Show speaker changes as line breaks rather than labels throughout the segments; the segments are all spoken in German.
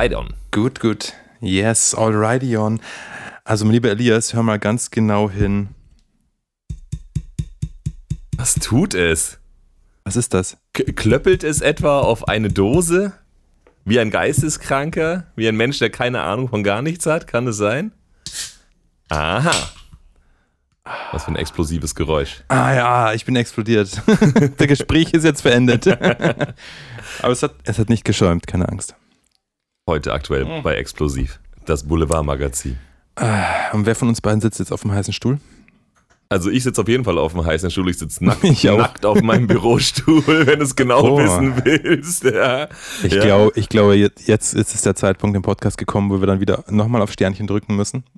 Alright on.
Gut, gut. Yes, alrighty on. Also, mein lieber Elias, hör mal ganz genau hin.
Was tut es?
Was ist das?
K klöppelt es etwa auf eine Dose? Wie ein Geisteskranker? Wie ein Mensch, der keine Ahnung von gar nichts hat? Kann es sein? Aha. Was für ein explosives Geräusch.
Ah ja, ich bin explodiert. Der Gespräch ist jetzt beendet. Aber es hat, es hat nicht geschäumt, keine Angst.
Heute aktuell
Hm.
bei Explosiv. Das Boulevardmagazin.
Und wer von uns beiden sitzt jetzt auf dem heißen Stuhl?
Also ich sitze auf jeden Fall auf dem heißen Stuhl. Ich sitze nackt,
Ich
nackt auf meinem Bürostuhl, wenn du es genau
Oh.
wissen willst. Ja.
Ich,
Ja.
glaub, ich glaube, jetzt, jetzt ist es der Zeitpunkt im Podcast gekommen, wo wir dann wieder nochmal auf Sternchen drücken müssen.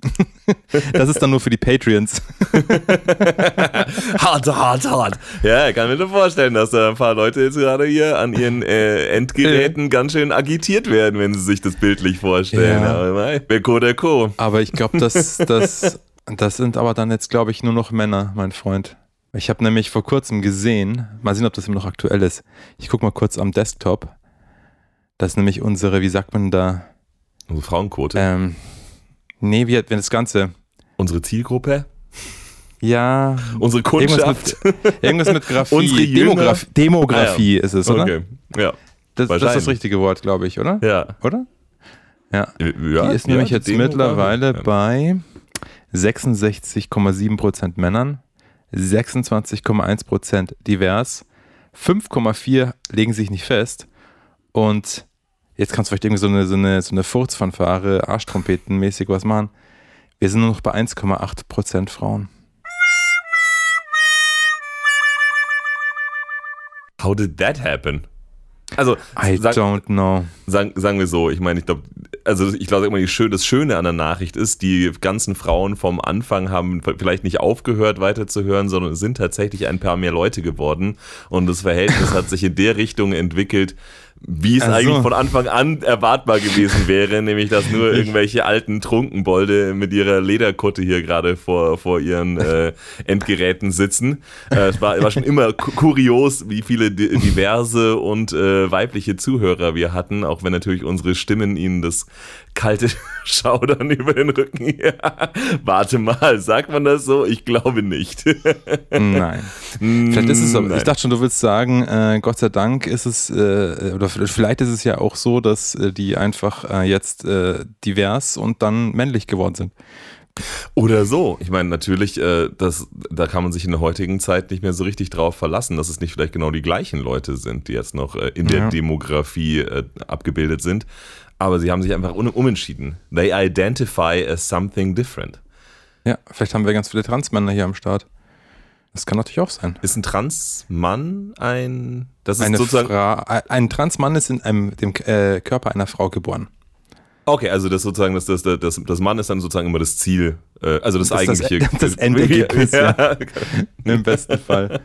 Das ist dann nur für die Patreons.
hart, hart, hart. Ja, ich kann mir schon vorstellen, dass da ein paar Leute jetzt gerade hier an ihren äh, Endgeräten ganz schön agitiert werden, wenn sie sich das bildlich vorstellen.
Ja.
Aber, Beko der Co.
Aber ich glaube, das, das, das sind aber dann jetzt, glaube ich, nur noch Männer, mein Freund. Ich habe nämlich vor kurzem gesehen, mal sehen, ob das immer noch aktuell ist. Ich gucke mal kurz am Desktop. Das ist nämlich unsere, wie sagt man da?
Unsere Frauenquote.
Ähm, nee, wie, wenn das Ganze.
Unsere Zielgruppe.
Ja,
Unsere
irgendwas
Kundschaft.
mit, irgendwas mit Graphie.
Unsere?
Demograf Demografie ist es, oder?
Okay. Ja.
Das, das ist das richtige Wort, glaube ich, oder?
Ja.
Oder? Ja.
ja.
Die ist nämlich
ja,
jetzt
Demo-
mittlerweile
ja.
bei 66,7% Männern, 26,1% divers, 5,4% legen sich nicht fest und jetzt kannst du vielleicht irgendwie so eine, so eine, so eine Furzfanfare, Arschtrompetenmäßig was machen. Wir sind nur noch bei 1,8% Frauen.
How did that happen? Also,
I
sag,
don't know.
sagen, sagen wir so, ich meine, ich glaube, also ich glaube immer, das Schöne an der Nachricht ist, die ganzen Frauen vom Anfang haben vielleicht nicht aufgehört weiterzuhören, sondern es sind tatsächlich ein paar mehr Leute geworden und das Verhältnis hat sich in der Richtung entwickelt, wie es
Ach so.
eigentlich von Anfang an erwartbar gewesen wäre, nämlich dass nur irgendwelche alten Trunkenbolde mit ihrer Lederkutte hier gerade vor, vor ihren äh, Endgeräten sitzen. Äh, es war, war schon immer ku- kurios, wie viele di- diverse und äh, weibliche Zuhörer wir hatten, auch wenn natürlich unsere Stimmen ihnen das kalte Schaudern über den Rücken. Ja. Warte mal, sagt man das so? Ich glaube nicht.
Nein. Vielleicht ist es aber,
Nein.
ich dachte schon, du willst sagen, äh, Gott sei Dank ist es, äh, oder vielleicht ist es ja auch so, dass äh, die einfach äh, jetzt äh, divers und dann männlich geworden sind.
Oder so. Ich meine, natürlich, äh, das, da kann man sich in der heutigen Zeit nicht mehr so richtig drauf verlassen, dass es nicht vielleicht genau die gleichen Leute sind, die jetzt noch äh, in der
Ja.
Demografie äh, abgebildet sind. Aber sie haben sich einfach um, umentschieden. They identify as something different.
Ja, vielleicht haben wir ganz viele Transmänner hier am Start. Das kann natürlich auch sein.
Ist ein Transmann ein. Das ist
Eine
sozusagen.
Fra ein Transmann ist in einem, dem äh, Körper einer Frau geboren.
Okay, also das sozusagen, das, das, das, das Mann ist dann sozusagen immer das Ziel, äh, also das,
Das ist das-
eigentliche.
das Endergebnis,
ja.
Im besten Fall.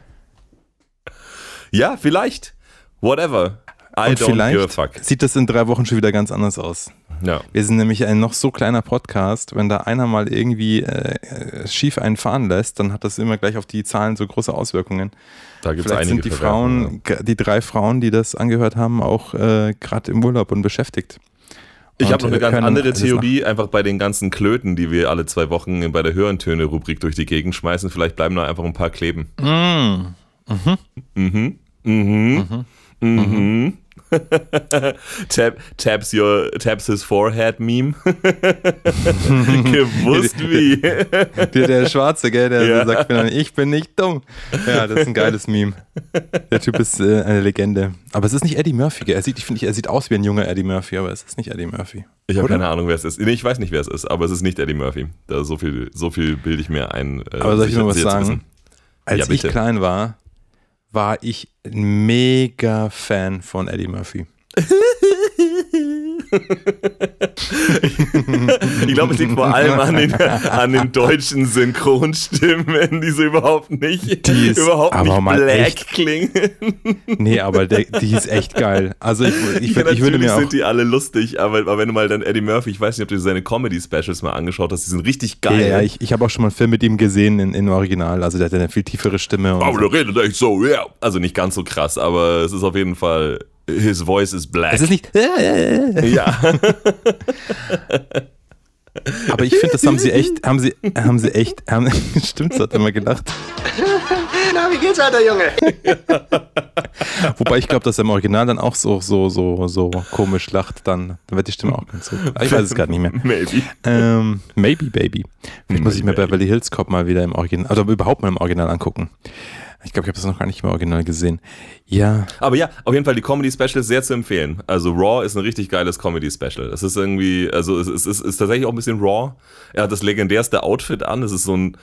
ja, vielleicht. Whatever. I
Und
don't give a
vielleicht
fuck.
sieht das in drei Wochen schon wieder ganz anders aus.
Ja.
Wir sind nämlich ein noch so kleiner Podcast. Wenn da einer mal irgendwie äh, äh, schief einen fahren lässt, dann hat das immer gleich auf die Zahlen so große Auswirkungen.
Da gibt es
Vielleicht
einige
sind die Frauen, g- die drei Frauen, die das angehört haben, auch äh, gerade im Urlaub und beschäftigt.
Ich habe noch eine
äh,
ganz
können
andere
alles
Theorie, einfach bei den ganzen Klöten, die wir alle zwei Wochen bei der Hörentöne-Rubrik durch die Gegend schmeißen. Vielleicht bleiben da einfach ein paar kleben.
Mm.
Mhm. Mhm. Mhm. Tap, taps your taps his forehead meme. Gewusst wie.
Der, der Schwarze, gell, der
Ja.
sagt mir dann, ich bin nicht dumm. Ja, das ist ein geiles Meme. Der Typ ist äh, eine Legende. Aber es ist nicht Eddie Murphy. gell? Er sieht, ich finde, er sieht aus wie ein junger Eddie Murphy, aber es ist nicht Eddie Murphy.
Ich habe keine Ahnung, wer es ist. Nee, ich weiß nicht, wer es ist, aber es ist nicht Eddie Murphy. Da so viel, so viel bilde ich mir ein. äh,
Aber soll ich mal was sagen? Als
Ja,
ich klein war, war ich ein mega Fan von Eddie Murphy.
Ich glaube, es liegt vor allem an den, an den deutschen Synchronstimmen, die so überhaupt nicht,
Die ist
überhaupt nicht black
echt-
klingen.
Nee, aber der, die ist echt geil. Also ich, ich,
Ja,
ich würde mir auch...
sind die alle lustig, aber, aber wenn du mal dann Eddie Murphy, ich weiß nicht, ob du seine Comedy-Specials mal angeschaut hast, die sind richtig geil.
Ja, ja, ich, ich habe auch schon mal einen Film mit ihm gesehen in, in Original. Also der hat eine viel tiefere Stimme. Und
aber
so.
der redet echt so, ja. Also nicht ganz so krass, aber es ist auf jeden Fall His voice is black.
Es ist nicht.
ja.
Aber ich finde, das haben sie echt, haben sie, haben sie echt, haben, stimmt, so hat er immer gelacht.
Na, wie geht's, alter Junge?
Wobei ich glaube, dass er im Original dann auch so, so, so, so komisch lacht, dann, dann wird die Stimme auch ganz so. Ich weiß es gerade nicht mehr.
Maybe.
Ähm, maybe, Baby. Vielleicht muss ich mir
Maybe.
Beverly Hills Cop mal wieder im Original, oder überhaupt mal im Original angucken. Ich glaube, ich habe das noch gar nicht im Original gesehen. Ja,
Aber ja, auf jeden Fall die Comedy-Special ist sehr zu empfehlen. Also Raw ist ein richtig geiles Comedy-Special. Es ist irgendwie, also es ist, es ist tatsächlich auch ein bisschen Raw. Er hat das legendärste Outfit an. Es ist so ein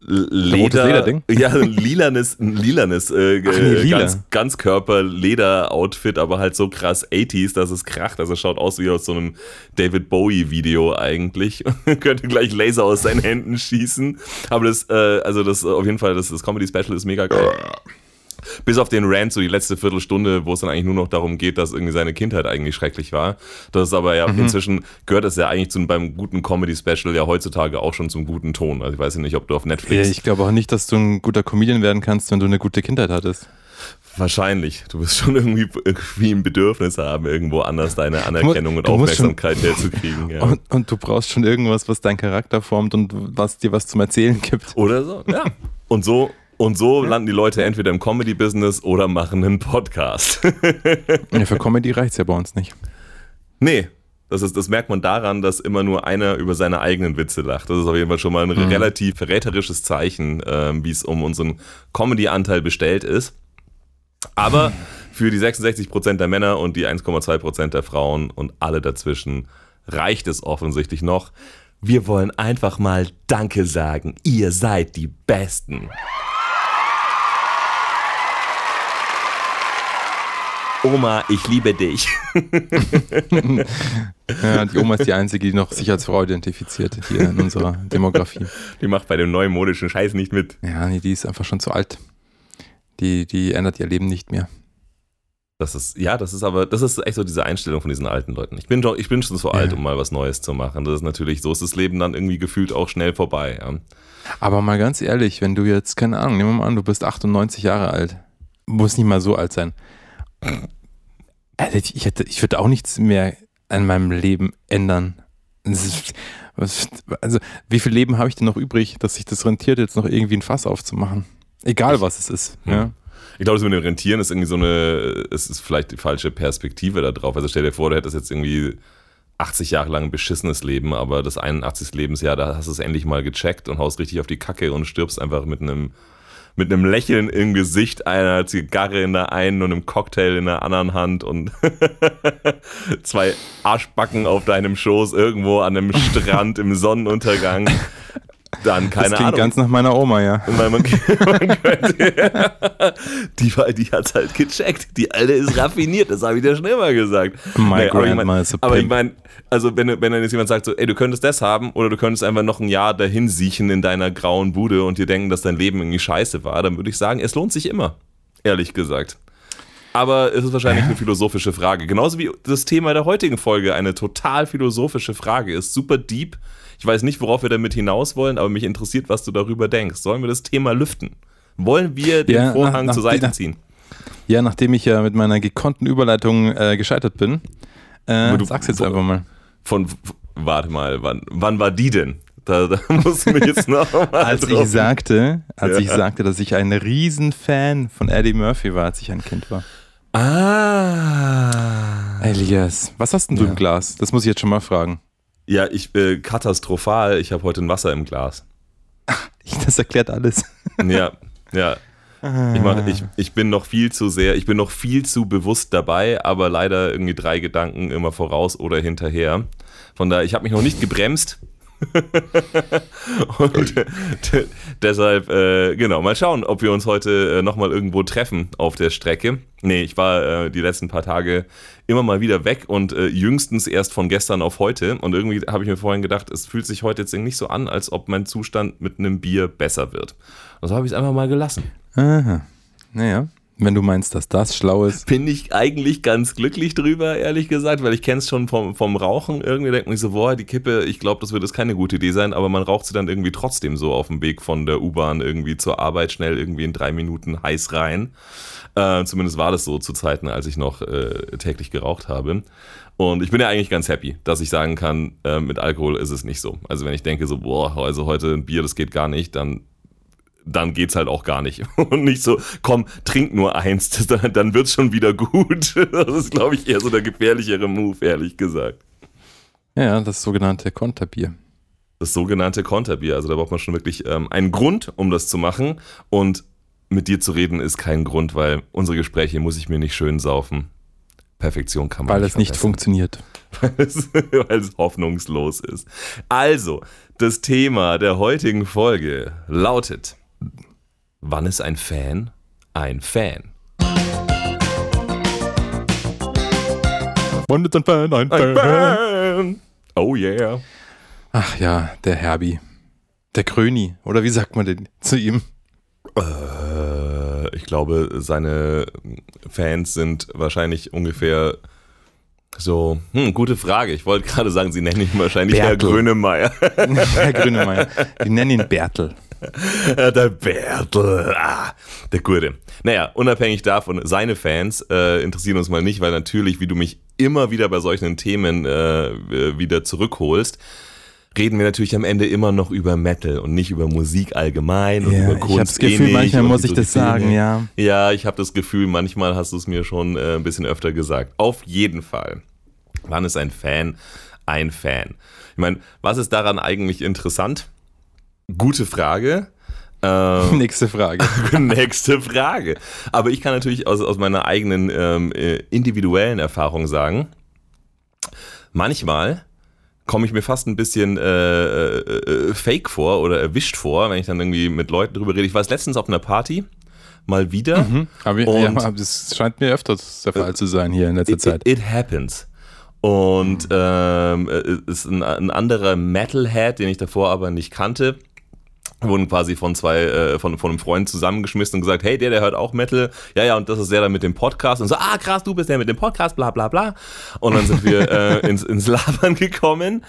Leder,
Lederding?
Ja, ein lilanes, ein lilanes äh,
Ach, nee, lila.
ganz, Ganzkörper-Leder-Outfit, aber halt so krass 80s, dass es kracht. Also schaut aus wie aus so einem David Bowie-Video eigentlich. Könnte gleich Laser aus seinen Händen schießen. Aber das, äh, also das auf jeden Fall, das, das Comedy-Special ist mega geil. Bis auf den Rant, so die letzte Viertelstunde, wo es dann eigentlich nur noch darum geht, dass irgendwie seine Kindheit eigentlich schrecklich war. Das ist aber ja,
Mhm.
inzwischen gehört es ja eigentlich zum, beim guten Comedy-Special ja heutzutage auch schon zum guten Ton. Also ich weiß ja nicht, ob du auf
Ja,
Netflix.
ich glaube auch nicht, dass du ein guter Comedian werden kannst, wenn du eine gute Kindheit hattest.
Wahrscheinlich. Du wirst schon irgendwie, irgendwie ein Bedürfnis haben, irgendwo anders deine Anerkennung und
schon-
Aufmerksamkeit herzukriegen. Ja.
Und, und du brauchst schon irgendwas, was deinen Charakter formt und was dir was zum Erzählen gibt.
Oder so, ja. Und so, und so landen die Leute entweder im Comedy-Business oder machen einen Podcast.
Ja, für Comedy reicht's ja bei uns nicht.
Nee, das, ist, das merkt man daran, dass immer nur einer über seine eigenen Witze lacht. Das ist auf jeden Fall schon mal ein relativ verräterisches Zeichen, ähm, wie es um unseren Comedy-Anteil bestellt ist. Aber für die 66% der Männer und die 1,2% der Frauen und alle dazwischen reicht es offensichtlich noch. Wir wollen einfach mal Danke sagen. Ihr seid die Besten. Oma, ich liebe dich.
Ja, die Oma ist die Einzige, die noch sich als Frau identifiziert hier in unserer Demografie.
Die macht bei dem neumodischen Scheiß nicht mit.
Ja, nee, die ist einfach schon zu alt. Die, die ändert ihr Leben nicht mehr.
Das ist, ja, das ist aber, das ist echt so diese Einstellung von diesen alten Leuten. Ich bin, doch, ich bin schon so
Ja.
alt, um mal was Neues zu machen. Das ist natürlich, so ist das Leben dann irgendwie gefühlt auch schnell vorbei. Ja.
Aber mal ganz ehrlich, wenn du jetzt, keine Ahnung, nehmen wir mal an, du bist 98 Jahre alt. Muss nicht mal so alt sein. Alter, Ich, hätte, ich würde auch nichts mehr an meinem Leben ändern. Ist- Also, wie viel Leben habe ich denn noch übrig, dass sich das rentiert, jetzt noch irgendwie ein Fass aufzumachen? Egal, was es ist.
Hm.
Ja.
Ich glaube, das mit dem Rentieren ist irgendwie so eine, es ist vielleicht die falsche Perspektive da drauf. Also stell dir vor, du hättest jetzt irgendwie 80 Jahre lang ein beschissenes Leben, aber das 81. Lebensjahr, da hast du es endlich mal gecheckt und haust richtig auf die Kacke und stirbst einfach mit einem mit einem Lächeln im Gesicht, einer Zigarre in der einen und einem Cocktail in der anderen Hand und zwei Arschbacken auf deinem Schoß irgendwo an einem Strand im Sonnenuntergang. Dann keine
das klingt
Ahnung.
ganz nach meiner Oma, ja.
Weil man, man könnte, die, die hat's halt gecheckt. Die alte ist raffiniert, das habe ich dir schon immer gesagt.
My
aber ich
grandma
mein,
is a
aber ich meine, also wenn, wenn dann jetzt jemand sagt so, ey, du könntest das haben oder du könntest einfach noch ein Jahr dahin siechen in deiner grauen Bude und dir denken, dass dein Leben irgendwie scheiße war, dann würde ich sagen, es lohnt sich immer. Ehrlich gesagt. Aber es ist wahrscheinlich eine philosophische Frage. Genauso wie das Thema der heutigen Folge eine total philosophische Frage ist. Super deep. Ich weiß nicht, worauf wir damit hinaus wollen, aber mich interessiert, was du darüber denkst. Sollen wir das Thema lüften? Wollen wir den
Ja,
Vorhang
nach-
zur
nach-
Seite
nach-
ziehen?
Ja, nachdem ich ja mit meiner gekonnten Überleitung äh, gescheitert bin, äh,
du-
sag's jetzt einfach mal.
Von, warte mal, wann, wann war die denn? Da, da musst du mich jetzt noch mal
Als
drauf-
ich sagte, als
Ja.
ich sagte, dass ich ein Riesenfan von Eddie Murphy war, als ich ein Kind war.
Ah.
Elias, was hast denn du
Ja.
im Glas? Das muss ich jetzt schon mal fragen.
Ja, ich äh, katastrophal. Ich habe heute ein Wasser im Glas.
Das erklärt alles.
Ja, ja. Ich, mach, ich, ich bin noch viel zu sehr, ich bin noch viel zu bewusst dabei, aber leider irgendwie drei Gedanken immer voraus oder hinterher. Von daher, ich habe mich noch nicht gebremst. Und äh, deshalb, äh, genau, mal schauen, ob wir uns heute äh, nochmal irgendwo treffen auf der Strecke. Nee, ich war äh, die letzten paar Tage immer mal wieder weg und äh, jüngstens erst von gestern auf heute. Und irgendwie habe ich mir vorhin gedacht, es fühlt sich heute jetzt nicht so an, als ob mein Zustand mit einem Bier besser wird. Also habe ich es einfach mal gelassen.
Aha. Naja, Wenn du meinst, dass das schlau ist.
Bin ich eigentlich ganz glücklich drüber, ehrlich gesagt, weil ich kenne es schon vom, vom Rauchen. Irgendwie denkt man so, boah, die Kippe, ich glaube, das wird jetzt keine gute Idee sein, aber man raucht sie dann irgendwie trotzdem so auf dem Weg von der U-Bahn irgendwie zur Arbeit schnell irgendwie in drei Minuten heiß rein. Äh, zumindest war das so zu Zeiten, als ich noch äh, täglich geraucht habe. Und ich bin ja eigentlich ganz happy, dass ich sagen kann, äh, mit Alkohol ist es nicht so. Also wenn ich denke so, boah, also heute ein Bier, das geht gar nicht, dann dann geht's halt auch gar nicht. Und nicht so, komm, trink nur eins, dann, dann wird's schon wieder gut. Das ist, glaube ich, eher so der gefährlichere Move, ehrlich gesagt.
Ja, das sogenannte Konterbier.
Das sogenannte Konterbier. Also da braucht man schon wirklich ähm, einen Grund, um das zu machen. Und mit dir zu reden ist kein Grund, weil unsere Gespräche muss ich mir nicht schön saufen. Perfektion kann man
Weil
nicht
es nicht funktioniert.
weil es, weil es hoffnungslos ist. Also, das Thema der heutigen Folge lautet: Wann ist ein Fan ein Fan?
Und ein Fan, ein
Fan! Oh yeah.
Ach ja, der Herbie. Der Kröni. Oder wie sagt man denn zu ihm?
Äh, ich glaube, seine Fans sind wahrscheinlich ungefähr so. Hm, gute Frage. Ich wollte gerade sagen, sie nennen ihn wahrscheinlich Herr
Bertel.
Grönemeyer.
Herr Grünemeier. Die nennen ihn Bertel.
Ja, der Bertel, ah, der Gute. Naja, unabhängig davon, seine Fans äh, interessieren uns mal nicht, weil natürlich, wie du mich immer wieder bei solchen Themen äh, wieder zurückholst, reden wir natürlich am Ende immer noch über Metal und nicht über Musik allgemein und über
ich
Kunst
habe das
eh
Gefühl,
nicht
manchmal muss ich das sagen, ja.
Ja, ich habe das Gefühl, manchmal hast du es mir schon äh, ein bisschen öfter gesagt. Auf jeden Fall. Wann ist ein Fan ein Fan? Ich meine, was ist daran eigentlich interessant? Gute Frage. Ähm,
Nächste Frage.
Nächste Frage. Aber ich kann natürlich aus, aus meiner eigenen ähm, äh, individuellen Erfahrung sagen, manchmal komme ich mir fast ein bisschen äh, äh, äh, fake vor oder erwischt vor, wenn ich dann irgendwie mit Leuten drüber rede. Ich war letztens auf einer Party, mal wieder.
Mhm. Aber ja, das scheint mir öfters der Fall zu sein hier in letzter
It,
Zeit.
it, it happens. Und ähm, äh, ist ein, ein anderer Metalhead, den ich davor aber nicht kannte. Wurden quasi von zwei, äh, von, von einem Freund zusammengeschmissen und gesagt, hey, der, der hört auch Metal. Ja, ja, und das ist der da mit dem Podcast. Und so, ah, krass, du bist der mit dem Podcast, bla, bla, bla. Und dann sind wir äh, ins, ins Labern gekommen.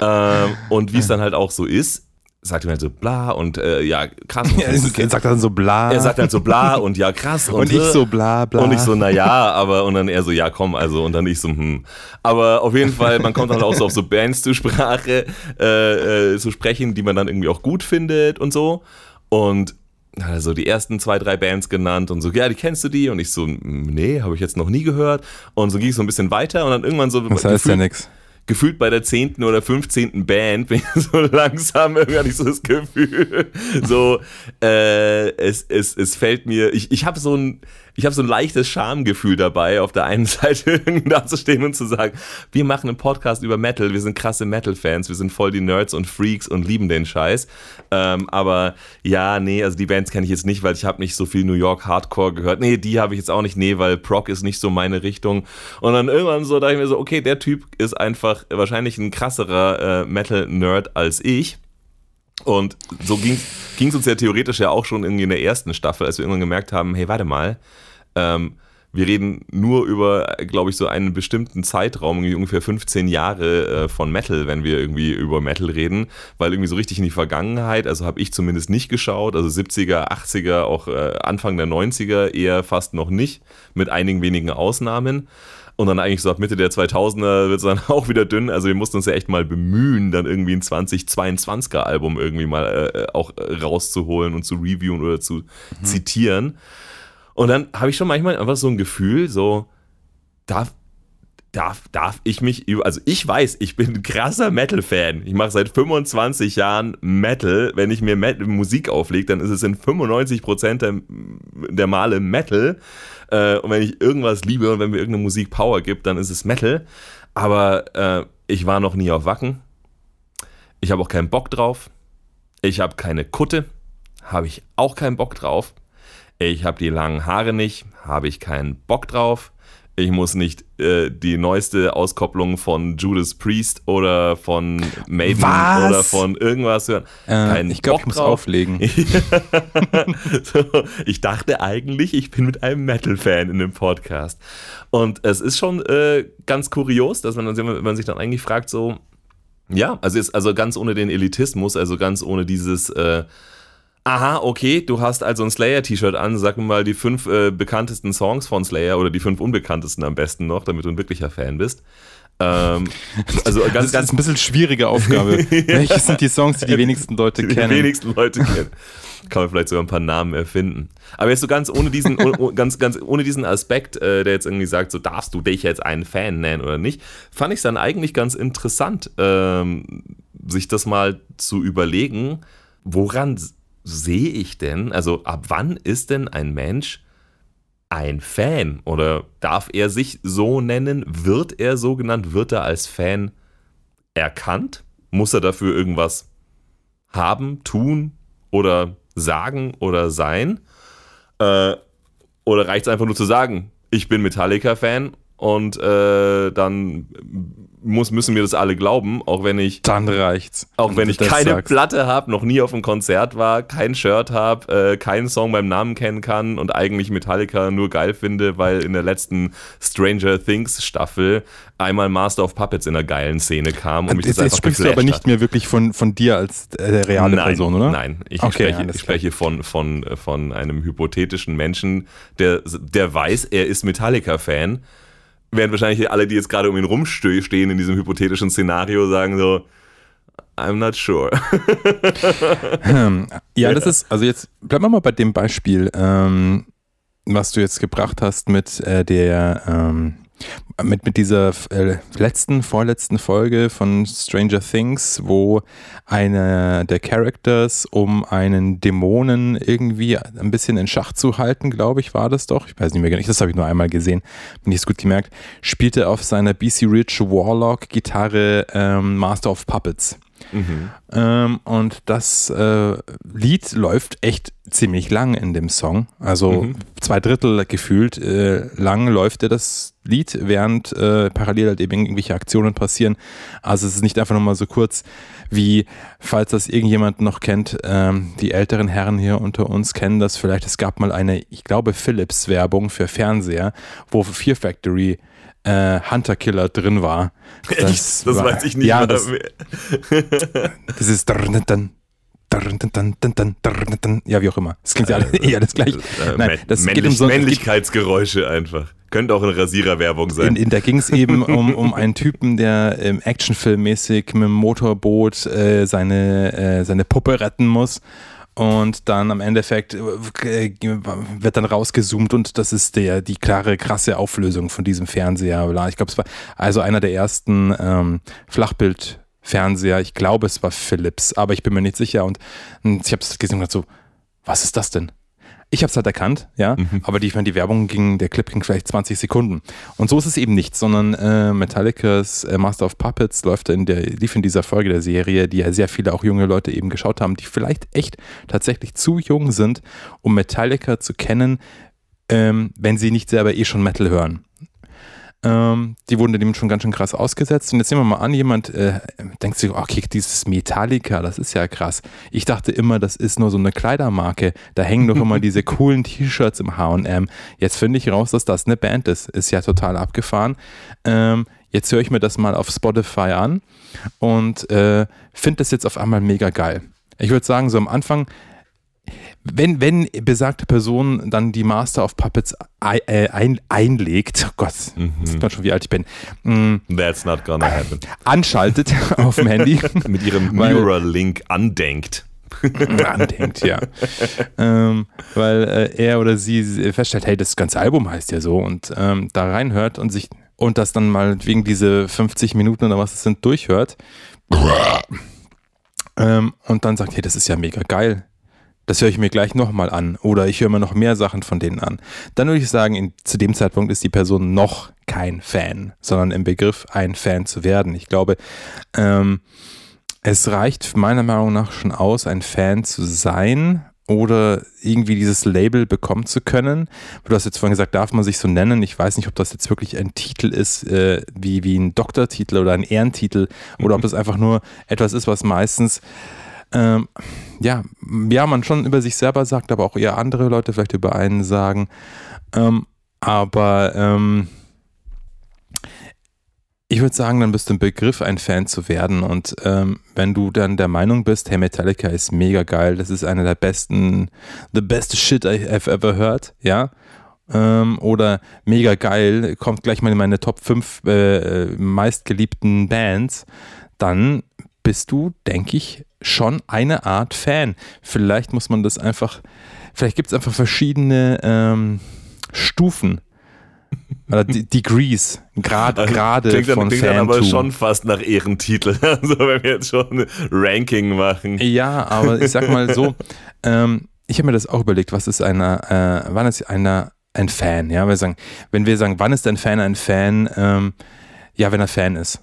Ähm, und wie es dann halt auch so ist, sagt er mir halt so, bla, und äh, ja, krass.
Ja, er sagt dann so bla.
er sagt halt so, bla, und ja, krass.
und ich
äh,
so bla bla.
und ich so, naja, aber, und dann er so, ja, komm, also, und dann ich so, hm. Aber auf jeden Fall, man kommt dann auch so auf so Bands zur Sprache, äh, äh, zu sprechen, die man dann irgendwie auch gut findet und so. Und also die ersten zwei, drei Bands genannt und so, ja, die kennst du die? Und ich so, nee, habe ich jetzt noch nie gehört. Und so ging es so ein bisschen weiter und dann irgendwann so
das heißt ja nix.
Gefühlt bei der zehnten oder 15. Band bin ich so langsam irgendwie hatte ich so das Gefühl, so äh, es, es, es fällt mir, ich, ich habe so ein ich habe so ein leichtes Schamgefühl dabei, auf der einen Seite irgendwie dazustehen und zu sagen, wir machen einen Podcast über Metal, wir sind krasse Metal-Fans, wir sind voll die Nerds und Freaks und lieben den Scheiß. Ähm, aber ja, nee, also die Bands kenne ich jetzt nicht, weil ich habe nicht so viel New York Hardcore gehört. Nee, die habe ich jetzt auch nicht, nee, weil Proc ist nicht so meine Richtung. Und dann irgendwann so dachte ich mir so, okay, der Typ ist einfach wahrscheinlich ein krasserer äh, Metal-Nerd als ich. Und so ging es uns ja theoretisch ja auch schon irgendwie in der ersten Staffel, als wir irgendwann gemerkt haben, hey, warte mal, ähm, wir reden nur über, glaube ich, so einen bestimmten Zeitraum, irgendwie ungefähr 15 Jahre äh, von Metal, wenn wir irgendwie über Metal reden, weil irgendwie so richtig in die Vergangenheit, also habe ich zumindest nicht geschaut, also 70er, 80er, auch äh, Anfang der 90er eher fast noch nicht, mit einigen wenigen Ausnahmen. Und dann eigentlich so ab Mitte der 2000er wird es dann auch wieder dünn. Also wir mussten uns ja echt mal bemühen, dann irgendwie ein 2022er Album irgendwie mal äh, auch äh, rauszuholen und zu reviewen oder zu zitieren. Und dann habe ich schon manchmal einfach so ein Gefühl, so, darf, darf, darf ich mich über, also ich weiß, ich bin ein krasser Metal-Fan. Ich mache seit 25 Jahren Metal. Wenn ich mir Metal, Musik auflege, dann ist es in 95% der, der Male Metal. Äh, und wenn ich irgendwas liebe und wenn mir irgendeine Musik Power gibt, dann ist es Metal. Aber äh, ich war noch nie auf Wacken. Ich habe auch keinen Bock drauf. Ich habe keine Kutte. Habe ich auch keinen Bock drauf. Ich habe die langen Haare nicht. Habe ich keinen Bock drauf ich muss nicht äh, die neueste Auskopplung von Judas Priest oder von Maiden
Was?
oder von irgendwas hören.
Äh, ich glaube, ich muss auflegen.
so, ich dachte eigentlich, ich bin mit einem Metal-Fan in dem Podcast. Und es ist schon äh, ganz kurios, dass man, wenn man sich dann eigentlich fragt, so, ja, also, jetzt, also ganz ohne den Elitismus, also ganz ohne dieses äh, aha, okay, du hast also ein Slayer-T-Shirt an, sag mir mal die fünf äh, bekanntesten Songs von Slayer oder die fünf unbekanntesten am besten noch, damit du ein wirklicher Fan bist. Ähm, also ganz,
das
ist
ein bisschen schwierige Aufgabe. Welche sind die Songs, die die wenigsten Leute
die
kennen?
Die wenigsten Leute kennen. Kann man vielleicht sogar ein paar Namen erfinden. Aber jetzt so ganz ohne diesen, oh, oh, ganz, ganz ohne diesen Aspekt, äh, der jetzt irgendwie sagt, so darfst du dich jetzt einen Fan nennen oder nicht, fand ich es dann eigentlich ganz interessant, ähm, sich das mal zu überlegen, woran sehe ich denn, also ab wann ist denn ein Mensch ein Fan? Oder darf er sich so nennen? Wird er so genannt? Wird er als Fan erkannt? Muss er dafür irgendwas haben, tun oder sagen oder sein? Äh, oder reicht es einfach nur zu sagen, ich bin Metallica-Fan und äh, dann muss, müssen mir das alle glauben, auch wenn ich.
Dann reicht's.
Auch
wenn
ich keine
sagst.
Platte habe, noch nie auf einem Konzert war, kein Shirt habe, äh, keinen Song beim Namen kennen kann und eigentlich Metallica nur geil finde, weil in der letzten Stranger Things Staffel einmal Master of Puppets in einer geilen Szene kam und äh,
mich
das,
das
einfach Jetzt
sprichst du aber nicht mehr wirklich von, von dir als äh, reale
nein,
Person, oder?
Nein, ich
okay,
spreche, ich spreche von, von, äh, von einem hypothetischen Menschen, der, der weiß, er ist Metallica-Fan Während wahrscheinlich alle, die jetzt gerade um ihn rumstehen in diesem hypothetischen Szenario, sagen so, I'm not sure.
Hm. ja, das ist, also jetzt bleiben wir mal bei dem Beispiel, ähm, was du jetzt gebracht hast mit äh, der, ähm, mit, mit dieser äh, letzten, vorletzten Folge von Stranger Things, wo einer der Characters, um einen Dämonen irgendwie ein bisschen in Schach zu halten, glaube ich, war das doch. Ich weiß nicht mehr genau, das habe ich nur einmal gesehen, bin ich es gut gemerkt, spielte auf seiner BC Rich Warlock-Gitarre ähm, Master of Puppets. Mhm. Ähm, und das äh, Lied läuft echt ziemlich lang in dem Song. Also mhm. zwei Drittel gefühlt äh, lang läuft das Lied, während äh, parallel halt eben irgendwelche Aktionen passieren. Also es ist nicht einfach nochmal so kurz wie, falls das irgendjemand noch kennt, ähm, die älteren Herren hier unter uns kennen das vielleicht. Es gab mal eine, ich glaube, Philips-Werbung für Fernseher, wo Fear Factory äh, Hunter-Killer drin war.
Das, das
war,
weiß ich nicht
ja,
mehr.
Das,
das
ist ja, wie auch immer. Das klingt ja alles, äh, ja, alles gleich. Äh, äh, Nein, das Männlich, geht um so,
Männlichkeitsgeräusche einfach. Könnte auch eine Rasiererwerbung sein.
In, in, da ging es eben um, um einen Typen, der ähm, actionfilmmäßig mit dem Motorboot äh, seine, äh, seine Puppe retten muss und dann am Endeffekt äh, wird dann rausgezoomt und das ist der, die klare, krasse Auflösung von diesem Fernseher. Ich glaube, es war also einer der ersten ähm, Flachbildfernseher. Ich glaube, es war Philips, aber ich bin mir nicht sicher. Und, und ich habe es gesehen und gedacht so, was ist das denn? Ich habe es halt erkannt, ja, mhm. aber die, ich meine, die Werbung ging, der Clip ging vielleicht 20 Sekunden. Und so ist es eben nicht, sondern äh, Metallicas äh, Master of Puppets läuft in der, lief in dieser Folge der Serie, die ja sehr viele auch junge Leute eben geschaut haben, die vielleicht echt tatsächlich zu jung sind, um Metallica zu kennen, ähm, wenn sie nicht selber eh schon Metal hören. Ähm, die wurden dem schon ganz schön krass ausgesetzt. Und jetzt nehmen wir mal an, jemand äh, denkt sich, okay, dieses Metallica, das ist ja krass. Ich dachte immer, das ist nur so eine Kleidermarke. Da hängen doch immer diese coolen T-Shirts im HM. Jetzt finde ich raus, dass das eine Band ist. Ist ja total abgefahren. Ähm, jetzt höre ich mir das mal auf Spotify an und äh, finde das jetzt auf einmal mega geil. Ich würde sagen, so am Anfang wenn, wenn besagte Person dann die Master of Puppets äh, ein, einlegt, oh Gott, mhm. sieht man schon, wie alt ich bin.
Mm, That's not gonna happen.
Anschaltet auf dem Handy.
Mit ihrem Neuralink andenkt.
andenkt, ja. ähm, weil äh, er oder sie feststellt, hey, das ganze Album heißt ja so und ähm, da reinhört und sich und das dann mal wegen diese 50 Minuten oder was es sind durchhört. ähm, und dann sagt, hey, das ist ja mega geil das höre ich mir gleich nochmal an oder ich höre mir noch mehr Sachen von denen an. Dann würde ich sagen, in, zu dem Zeitpunkt ist die Person noch kein Fan, sondern im Begriff, ein Fan zu werden. Ich glaube, ähm, es reicht meiner Meinung nach schon aus, ein Fan zu sein oder irgendwie dieses Label bekommen zu können. Du hast jetzt vorhin gesagt, darf man sich so nennen? Ich weiß nicht, ob das jetzt wirklich ein Titel ist, äh, wie, wie ein Doktortitel oder ein Ehrentitel oder ob das einfach nur etwas ist, was meistens ähm, ja, ja, man schon über sich selber sagt, aber auch eher andere Leute vielleicht über einen sagen. Ähm, aber ähm, ich würde sagen, dann bist du im Begriff, ein Fan zu werden. Und ähm, wenn du dann der Meinung bist, hey, Metallica ist mega geil, das ist einer der besten, the best shit I've ever heard, ja. Ähm, oder mega geil, kommt gleich mal in meine Top 5 äh, meistgeliebten Bands, dann bist du, denke ich, schon eine Art Fan. Vielleicht muss man das einfach, vielleicht gibt es einfach verschiedene ähm, Stufen oder Degrees, Grad, also, Grade
klingt
von
klingt dann aber schon fast nach Ehrentitel, also wenn wir jetzt schon ein Ranking machen.
Ja, aber ich sag mal so, ähm, ich habe mir das auch überlegt, was ist einer, äh, wann ist einer ein Fan? Ja, wir sagen, wenn wir sagen, wann ist ein Fan ein Fan? Ähm, ja, wenn er Fan ist.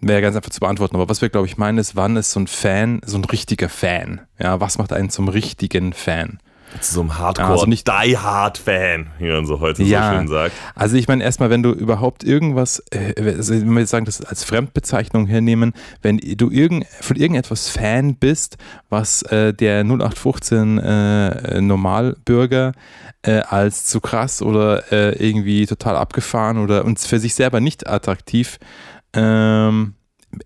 Wäre ganz einfach zu beantworten. Aber was wir, glaube ich, meinen, ist, wann ist so ein Fan, so ein richtiger Fan? Ja, was macht einen zum richtigen Fan?
Zu so einem Hardcore, also nicht Die Hard Fan, wie man so heute ja, so schön sagt.
Also ich meine erstmal, wenn du überhaupt irgendwas, äh, also wenn wir sagen, das als Fremdbezeichnung hernehmen, wenn du irgend, von irgendetwas Fan bist, was äh, der 0815 äh, Normalbürger äh, als zu krass oder äh, irgendwie total abgefahren oder uns für sich selber nicht attraktiv ähm,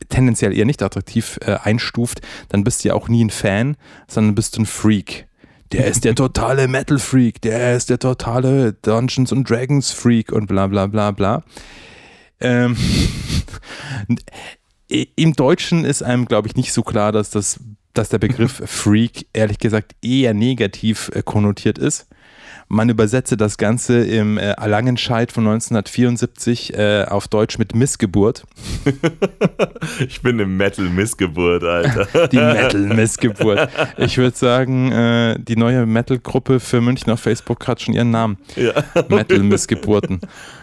tendenziell eher nicht attraktiv äh, einstuft, dann bist du ja auch nie ein Fan, sondern bist du ein Freak der ist der totale Metal Freak, der ist der totale Dungeons and Dragons Freak und bla bla bla bla. Ähm, Im Deutschen ist einem, glaube ich, nicht so klar, dass, das, dass der Begriff Freak ehrlich gesagt eher negativ äh, konnotiert ist. Man übersetze das Ganze im äh, Langenscheid von 1974 äh, auf Deutsch mit Missgeburt.
ich bin eine Metal-Missgeburt, Alter.
die Metal-Missgeburt. Ich würde sagen, äh, die neue Metal-Gruppe für München auf Facebook hat schon ihren Namen. Ja. Metal-Missgeburten.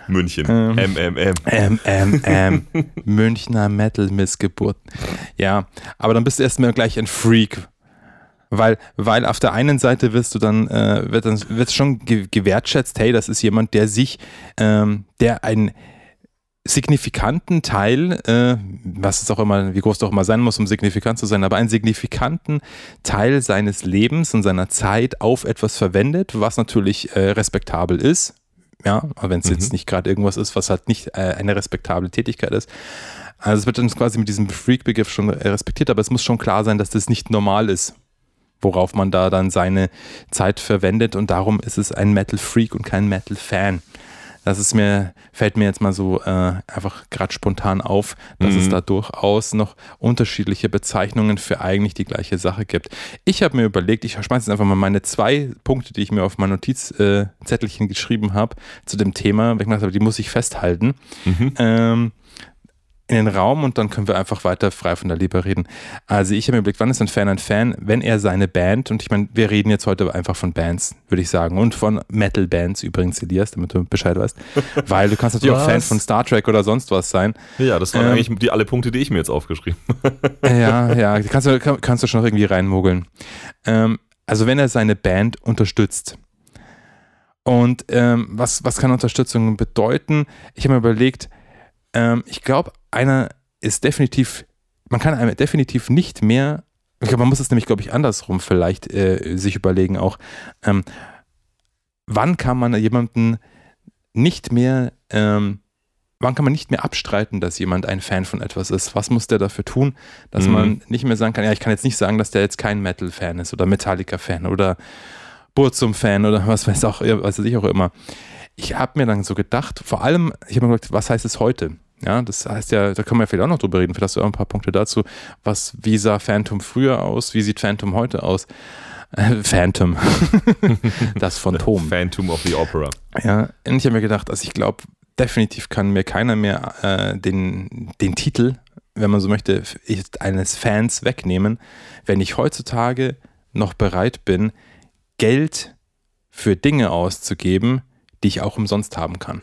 München. Ähm, MMM.
MMM. Münchner Metal-Missgeburten. Ja, aber dann bist du erstmal gleich ein Freak weil, weil auf der einen Seite wirst du dann, äh, wird dann wird schon gewertschätzt, hey, das ist jemand, der sich, ähm, der einen signifikanten Teil, äh, was es auch immer, wie groß es auch immer sein muss, um signifikant zu sein, aber einen signifikanten Teil seines Lebens und seiner Zeit auf etwas verwendet, was natürlich äh, respektabel ist. Ja, wenn es mhm. jetzt nicht gerade irgendwas ist, was halt nicht äh, eine respektable Tätigkeit ist. Also es wird dann quasi mit diesem Freak-Begriff schon respektiert, aber es muss schon klar sein, dass das nicht normal ist worauf man da dann seine Zeit verwendet und darum ist es ein Metal Freak und kein Metal Fan. Das ist mir, fällt mir jetzt mal so äh, einfach gerade spontan auf, dass mhm. es da durchaus noch unterschiedliche Bezeichnungen für eigentlich die gleiche Sache gibt. Ich habe mir überlegt, ich schmeiße jetzt einfach mal meine zwei Punkte, die ich mir auf mein Notizzettelchen äh, geschrieben habe, zu dem Thema, weil ich gedacht habe, die muss ich festhalten. Mhm. Ähm, in den Raum und dann können wir einfach weiter frei von der Liebe reden. Also ich habe mir überlegt, wann ist ein Fan ein Fan, wenn er seine Band, und ich meine, wir reden jetzt heute einfach von Bands, würde ich sagen, und von Metal-Bands übrigens, Elias, damit du Bescheid weißt, weil du kannst natürlich auch Fan von Star Trek oder sonst was sein.
Ja, das waren ähm, eigentlich die alle Punkte, die ich mir jetzt aufgeschrieben
habe. ja, ja, kannst du, kannst du schon noch irgendwie reinmogeln. Ähm, also wenn er seine Band unterstützt, und ähm, was, was kann Unterstützung bedeuten? Ich habe mir überlegt, ähm, ich glaube, einer ist definitiv, man kann einem definitiv nicht mehr, ich glaube, man muss es nämlich, glaube ich, andersrum vielleicht äh, sich überlegen auch, ähm, wann kann man jemanden nicht mehr, ähm, wann kann man nicht mehr abstreiten, dass jemand ein Fan von etwas ist? Was muss der dafür tun, dass mhm. man nicht mehr sagen kann, ja, ich kann jetzt nicht sagen, dass der jetzt kein Metal-Fan ist oder Metallica-Fan oder Burzum-Fan oder was weiß auch, was weiß ich auch immer. Ich habe mir dann so gedacht, vor allem, ich habe mir gedacht, was heißt es heute? Ja, das heißt ja, da können wir vielleicht auch noch drüber reden. Vielleicht hast du auch ein paar Punkte dazu. Was, wie sah Phantom früher aus? Wie sieht Phantom heute aus? Äh, Phantom. das Phantom.
Phantom of the Opera.
Ja, und ich habe mir gedacht, also ich glaube, definitiv kann mir keiner mehr äh, den, den Titel, wenn man so möchte, eines Fans wegnehmen, wenn ich heutzutage noch bereit bin, Geld für Dinge auszugeben, die ich auch umsonst haben kann.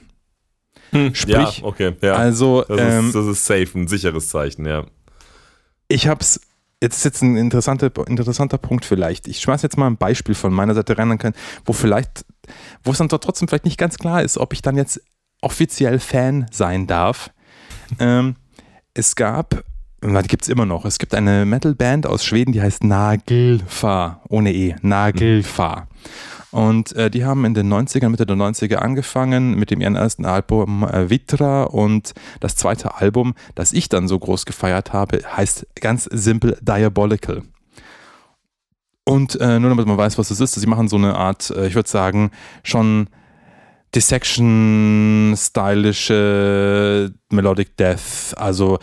Hm, Sprich,
ja, okay, ja. Also,
das, ähm, ist, das ist safe, ein sicheres Zeichen, ja.
Ich hab's, jetzt ist jetzt ein interessanter, interessanter Punkt vielleicht. Ich schmeiß jetzt mal ein Beispiel von meiner Seite rein, wo vielleicht, wo es dann trotzdem vielleicht nicht ganz klar ist, ob ich dann jetzt offiziell Fan sein darf. Ähm, es gab, die gibt es immer noch, es gibt eine Metalband aus Schweden, die heißt Nagelfa, ohne E, Nagelfa. Und äh, die haben in den 90ern, Mitte der 90er angefangen mit dem ihren ersten Album äh, Vitra und das zweite Album, das ich dann so groß gefeiert habe, heißt ganz simpel Diabolical. Und äh, nur damit man weiß, was das ist, sie machen so eine Art, äh, ich würde sagen, schon Dissection-stylische Melodic Death, also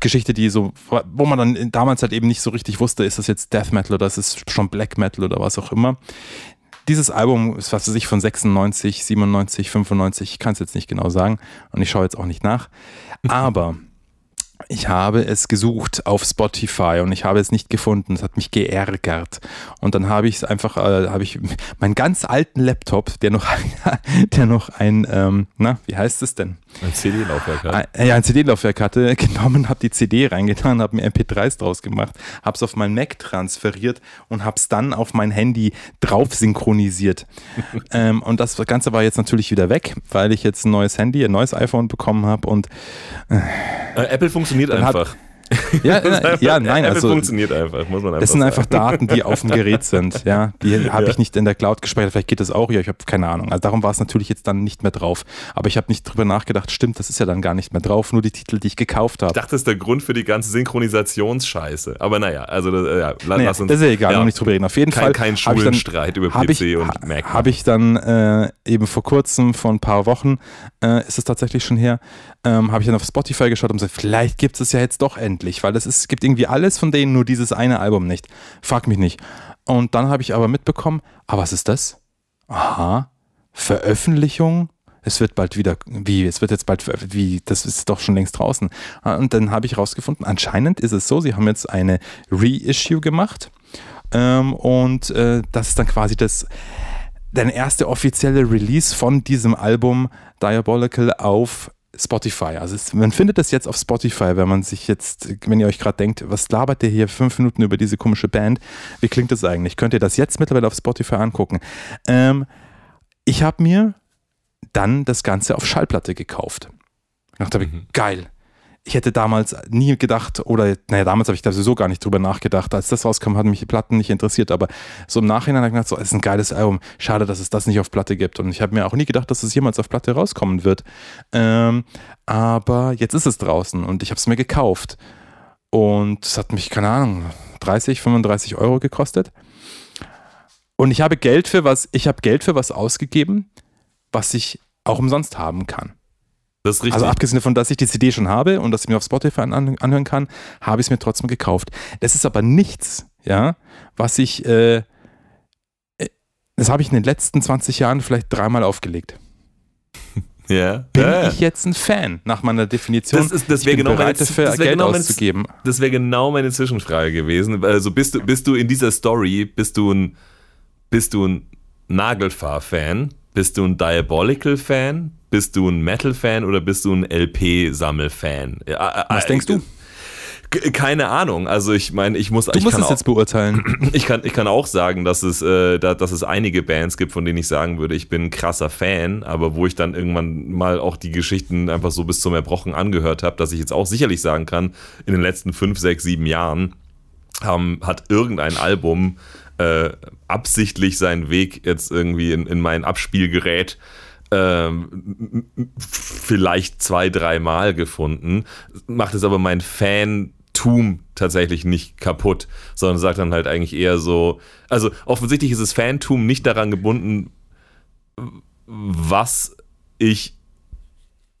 Geschichte, die so, wo man dann damals halt eben nicht so richtig wusste, ist das jetzt Death Metal oder ist es schon Black Metal oder was auch immer. Dieses Album ist, was weiß ich, von 96, 97, 95, ich kann es jetzt nicht genau sagen und ich schaue jetzt auch nicht nach. Aber ich habe es gesucht auf Spotify und ich habe es nicht gefunden. Es hat mich geärgert. Und dann habe ich es einfach, äh, habe ich meinen ganz alten Laptop, der noch, der noch ein, ähm, na, wie heißt es denn?
Ein CD-Laufwerk
hat. Ein, ja, ein CD-Laufwerk hatte, genommen, habe die CD reingetan, habe mir MP3s draus gemacht, habe es auf mein Mac transferiert und habe es dann auf mein Handy drauf synchronisiert. ähm, und das Ganze war jetzt natürlich wieder weg, weil ich jetzt ein neues Handy, ein neues iPhone bekommen habe und
äh, Apple funktioniert einfach.
Hat, ja, äh, ja, nein,
Apple
also
funktioniert einfach, muss man einfach
Das sind
sagen.
einfach Daten, die auf dem Gerät sind, ja. Die habe ich nicht in der Cloud gespeichert, vielleicht geht das auch, ja, ich habe keine Ahnung. Also darum war es natürlich jetzt dann nicht mehr drauf. Aber ich habe nicht drüber nachgedacht, stimmt, das ist ja dann gar nicht mehr drauf, nur die Titel, die ich gekauft habe.
Ich dachte, das ist der Grund für die ganze Synchronisationsscheiße. Aber naja, also äh, ja, lass
naja,
uns.
Das ist ja egal, ja, noch nicht drüber reden. Auf jeden
kein,
Fall.
Kein Schulenstreit über PC
ich,
und Mac.
Habe ich dann äh, eben vor kurzem, vor ein paar Wochen, äh, ist es tatsächlich schon her, ähm, habe ich dann auf Spotify geschaut und gesagt, vielleicht gibt es ja jetzt doch endlich, weil es gibt irgendwie alles von denen, nur dieses eine Album nicht. Frag mich nicht. Und dann habe ich aber mitbekommen, ah, was ist das? Aha, Veröffentlichung es wird bald wieder, wie, es wird jetzt bald, wie, das ist doch schon längst draußen. Und dann habe ich rausgefunden, anscheinend ist es so, sie haben jetzt eine Reissue gemacht ähm, und äh, das ist dann quasi das, der erste offizielle Release von diesem Album Diabolical auf Spotify. Also es, man findet das jetzt auf Spotify, wenn man sich jetzt, wenn ihr euch gerade denkt, was labert der hier fünf Minuten über diese komische Band? Wie klingt das eigentlich? Könnt ihr das jetzt mittlerweile auf Spotify angucken? Ähm, ich habe mir dann das Ganze auf Schallplatte gekauft. Ich dachte, mhm. geil. Ich hätte damals nie gedacht, oder naja, damals habe ich da sowieso gar nicht drüber nachgedacht. Als das rauskam, hatten mich die Platten nicht interessiert, aber so im Nachhinein habe ich gedacht, so, es ist ein geiles Album. Schade, dass es das nicht auf Platte gibt. Und ich habe mir auch nie gedacht, dass es jemals auf Platte rauskommen wird. Ähm, aber jetzt ist es draußen und ich habe es mir gekauft. Und es hat mich, keine Ahnung, 30, 35 Euro gekostet. Und ich habe Geld für was, ich habe Geld für was ausgegeben, was ich auch umsonst haben kann.
Das ist richtig.
Also abgesehen davon, dass ich die CD schon habe und dass ich mir auf Spotify anhören kann, habe ich es mir trotzdem gekauft. Das ist aber nichts, ja, was ich, äh, äh das habe ich in den letzten 20 Jahren vielleicht dreimal aufgelegt.
Ja.
Bin
ja.
ich jetzt ein Fan nach meiner Definition?
Das, ist, das wäre genau, meine,
dafür,
das wär
Geld
genau meine,
auszugeben.
Das wäre genau meine Zwischenfrage gewesen. Also bist du, bist du in dieser Story, bist du ein, bist du ein Nagelfahr-Fan? Bist du ein Diabolical-Fan? Bist du ein Metal-Fan oder bist du ein LP-Sammel-Fan?
Was denkst du?
Keine Ahnung. Also ich meine, ich muss.
Du
ich
musst es
auch,
jetzt beurteilen.
Ich kann, ich kann auch sagen, dass es, äh, da, dass es einige Bands gibt, von denen ich sagen würde, ich bin ein krasser Fan, aber wo ich dann irgendwann mal auch die Geschichten einfach so bis zum Erbrochen angehört habe, dass ich jetzt auch sicherlich sagen kann, in den letzten fünf, sechs, sieben Jahren haben, hat irgendein Album äh, absichtlich seinen Weg jetzt irgendwie in, in mein Abspielgerät ähm, vielleicht zwei, dreimal gefunden, macht es aber mein Fantum tatsächlich nicht kaputt, sondern sagt dann halt eigentlich eher so, also offensichtlich ist das Fantum nicht daran gebunden, was ich,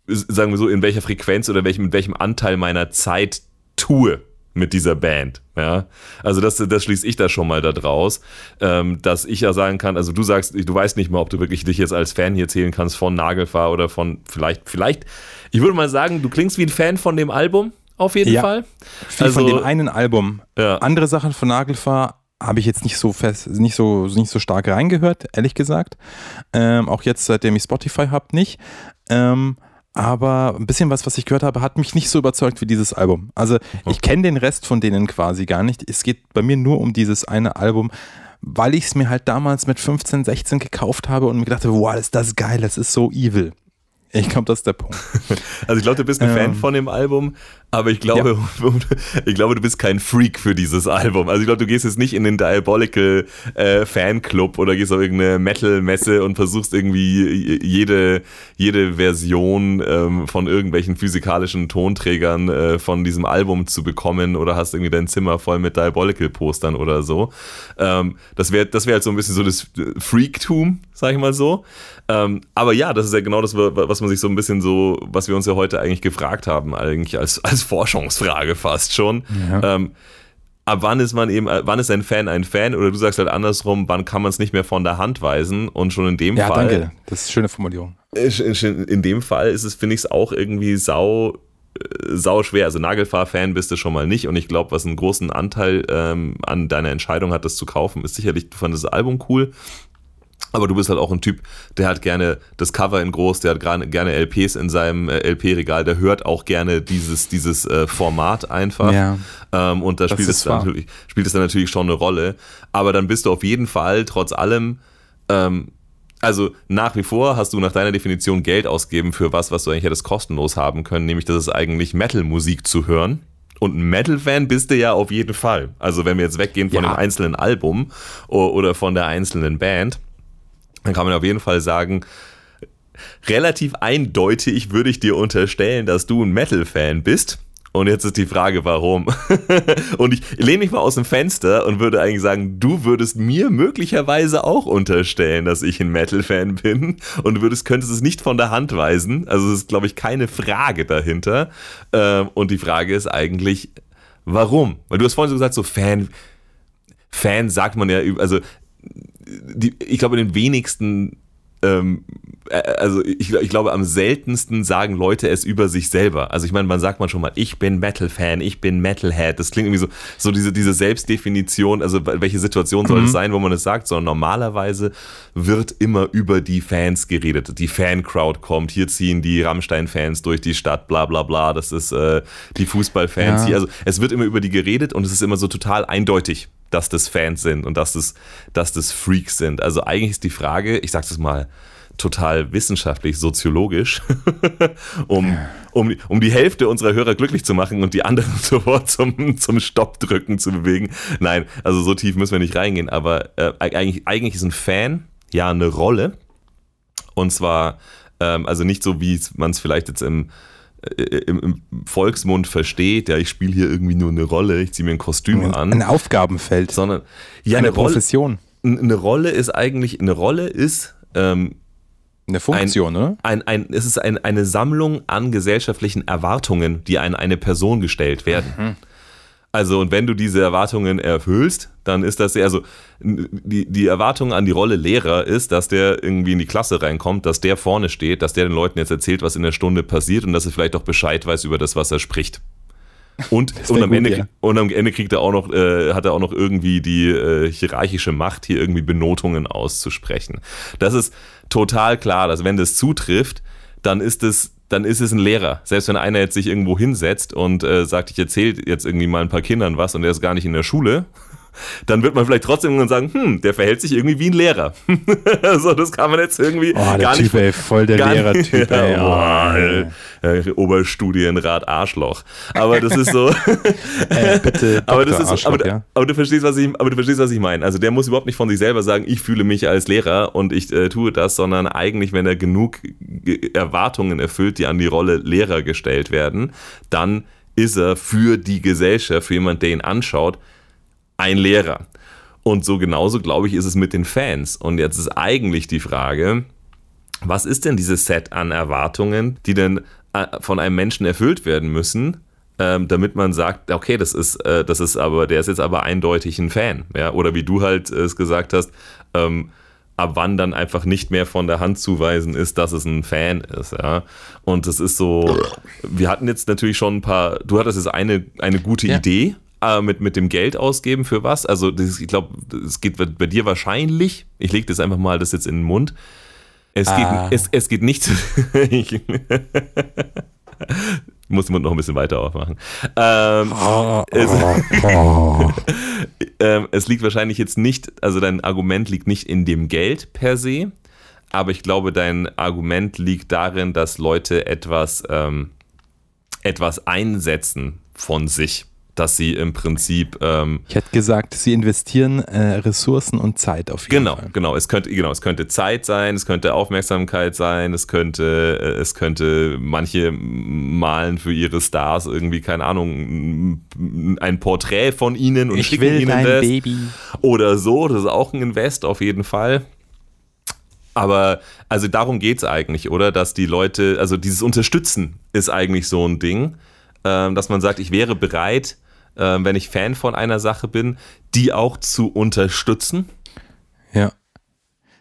sagen wir so, in welcher Frequenz oder welchem, mit welchem Anteil meiner Zeit tue mit dieser Band. Ja, also das, das schließe ich da schon mal da draus, ähm, dass ich ja sagen kann, also du sagst, du weißt nicht mal, ob du wirklich dich jetzt als Fan hier zählen kannst von Nagelfahr oder von vielleicht, vielleicht, ich würde mal sagen, du klingst wie ein Fan von dem Album, auf jeden
ja,
Fall.
Viel also, von dem einen Album.
Ja.
Andere Sachen von Nagelfahr habe ich jetzt nicht so fest, nicht so, nicht so stark reingehört, ehrlich gesagt. Ähm, auch jetzt, seitdem ich Spotify habe, nicht. Ähm, aber ein bisschen was, was ich gehört habe, hat mich nicht so überzeugt wie dieses Album. Also ich kenne den Rest von denen quasi gar nicht. Es geht bei mir nur um dieses eine Album, weil ich es mir halt damals mit 15, 16 gekauft habe und mir gedacht habe, wow, ist das geil, das ist so evil. Ich glaube, das ist der Punkt.
Also ich glaube, du bist ein ähm, Fan von dem Album, aber ich glaube, ja. ich glaube, du bist kein Freak für dieses Album. Also ich glaube, du gehst jetzt nicht in den Diabolical äh, Fanclub oder gehst auf irgendeine Metal-Messe und versuchst irgendwie jede, jede Version ähm, von irgendwelchen physikalischen Tonträgern äh, von diesem Album zu bekommen oder hast irgendwie dein Zimmer voll mit Diabolical-Postern oder so. Ähm, das wäre das wär halt so ein bisschen so das Freaktum, sag ich mal so. Ähm, aber ja, das ist ja genau das, was man sich so ein bisschen so, was wir uns ja heute eigentlich gefragt haben, eigentlich als, als Forschungsfrage fast schon. Ja. Ähm, ab wann ist man eben, wann ist ein Fan ein Fan? Oder du sagst halt andersrum, wann kann man es nicht mehr von der Hand weisen? Und schon in dem ja, Fall. Ja, danke.
Das ist eine schöne Formulierung.
In dem Fall ist es, finde ich es auch irgendwie sau äh, sau schwer. Also Nagelfahr-Fan bist du schon mal nicht und ich glaube, was einen großen Anteil ähm, an deiner Entscheidung hat, das zu kaufen, ist sicherlich, du fandest das Album cool, aber du bist halt auch ein Typ, der hat gerne das Cover in groß, der hat gerne LPs in seinem äh, LP-Regal, der hört auch gerne dieses, dieses äh, Format einfach. Ja, ähm, und da spielt es, dann natürlich, spielt es dann natürlich schon eine Rolle. Aber dann bist du auf jeden Fall trotz allem, ähm, also nach wie vor hast du nach deiner Definition Geld ausgeben für was, was du eigentlich hättest kostenlos haben können, nämlich das ist eigentlich Metal-Musik zu hören. Und ein Metal-Fan bist du ja auf jeden Fall. Also wenn wir jetzt weggehen von ja. dem einzelnen Album oder von der einzelnen Band dann kann man auf jeden Fall sagen, relativ eindeutig würde ich dir unterstellen, dass du ein Metal-Fan bist. Und jetzt ist die Frage, warum? und ich lehne mich mal aus dem Fenster und würde eigentlich sagen, du würdest mir möglicherweise auch unterstellen, dass ich ein Metal-Fan bin und du würdest, könntest es nicht von der Hand weisen. Also es ist, glaube ich, keine Frage dahinter. Ähm, und die Frage ist eigentlich, warum? Weil du hast vorhin so gesagt, so Fan, Fan sagt man ja, also die, ich glaube, in den wenigsten, ähm, äh, also ich, ich, glaube, am seltensten sagen Leute es über sich selber. Also ich meine, man sagt man schon mal, ich bin Metal-Fan, ich bin Metalhead. Das klingt irgendwie so, so diese, diese Selbstdefinition, also welche Situation soll es mhm. sein, wo man es sagt, sondern normalerweise wird immer über die Fans geredet. Die Fan-Crowd kommt, hier ziehen die Rammstein-Fans durch die Stadt, bla bla bla, das ist äh, die Fußballfans ja. hier. Also es wird immer über die geredet und es ist immer so total eindeutig dass das Fans sind und dass das, dass das Freaks sind. Also eigentlich ist die Frage, ich sag's es mal total wissenschaftlich, soziologisch, um, um, um die Hälfte unserer Hörer glücklich zu machen und die anderen sofort zum, zum Stoppdrücken zu bewegen. Nein, also so tief müssen wir nicht reingehen, aber äh, eigentlich, eigentlich ist ein Fan ja eine Rolle. Und zwar, ähm, also nicht so, wie man es vielleicht jetzt im im, im, Volksmund versteht, ja, ich spiele hier irgendwie nur eine Rolle, ich ziehe mir ein Kostüm
ein,
an.
Ein Aufgabenfeld.
Sondern ja, eine, eine Profession. Rolle, eine Rolle ist eigentlich, eine Rolle ist ähm,
eine Funktion,
ein,
oder?
Ein, ein, es ist ein, eine Sammlung an gesellschaftlichen Erwartungen, die an eine Person gestellt werden. Mhm. Also, und wenn du diese Erwartungen erfüllst, dann ist das, also die, die Erwartung an die Rolle Lehrer ist, dass der irgendwie in die Klasse reinkommt, dass der vorne steht, dass der den Leuten jetzt erzählt, was in der Stunde passiert und dass er vielleicht auch Bescheid weiß über das, was er spricht. Und, und, am gut, Ende, ja. und am Ende kriegt er auch noch, äh, hat er auch noch irgendwie die äh, hierarchische Macht, hier irgendwie Benotungen auszusprechen. Das ist total klar, dass wenn das zutrifft, dann ist es dann ist es ein Lehrer. Selbst wenn einer jetzt sich irgendwo hinsetzt und äh, sagt, ich erzähle jetzt irgendwie mal ein paar Kindern was und der ist gar nicht in der Schule, dann wird man vielleicht trotzdem sagen, hm, der verhält sich irgendwie wie ein Lehrer. so, das kann man jetzt irgendwie
oh, gar
typ,
nicht. Ey, voll der Lehrertyp, ey.
Oh, äh, Oberstudienrat Arschloch. Aber das ist so.
äh, bitte.
aber das ist, aber, ja? aber, du verstehst, was ich, aber du verstehst, was ich meine. Also der muss überhaupt nicht von sich selber sagen, ich fühle mich als Lehrer und ich äh, tue das, sondern eigentlich, wenn er genug Erwartungen erfüllt, die an die Rolle Lehrer gestellt werden, dann ist er für die Gesellschaft, für jemand, der ihn anschaut, ein Lehrer. Und so genauso, glaube ich, ist es mit den Fans. Und jetzt ist eigentlich die Frage, was ist denn dieses Set an Erwartungen, die denn äh, von einem Menschen erfüllt werden müssen, ähm, damit man sagt, okay, das ist, äh, das ist aber, der ist jetzt aber eindeutig ein Fan. Ja? Oder wie du halt es gesagt hast, ähm, ab wann dann einfach nicht mehr von der Hand zuweisen ist, dass es ein Fan ist. Ja? Und das ist so, wir hatten jetzt natürlich schon ein paar, du hattest jetzt eine, eine gute ja. Idee, äh, mit, mit dem Geld ausgeben für was. Also das, ich glaube, es geht bei dir wahrscheinlich, ich lege das einfach mal das jetzt in den Mund, Es,
Ah.
geht, es, es geht nicht. ich muss den Mund noch ein bisschen weiter aufmachen. Ähm, es, ähm, es liegt wahrscheinlich jetzt nicht, also dein Argument liegt nicht in dem Geld per se, aber ich glaube, dein Argument liegt darin, dass Leute etwas, ähm, etwas einsetzen von sich, dass sie im Prinzip ähm,
Ich hätte gesagt, sie investieren äh, Ressourcen und Zeit auf jeden
Genau,
Fall.
genau. Es könnte, genau, es könnte Zeit sein, es könnte Aufmerksamkeit sein, es könnte, äh, es könnte manche malen für ihre Stars irgendwie, keine Ahnung, ein Porträt von ihnen und
Ich
schicken
will
ihnen
dein
das.
Baby.
Oder so, das ist auch ein Invest auf jeden Fall. Aber also darum geht es eigentlich, oder? Dass die Leute, also dieses Unterstützen ist eigentlich so ein Ding, ähm, dass man sagt, ich wäre bereit, ähm, wenn ich Fan von einer Sache bin, die auch zu unterstützen.
Ja.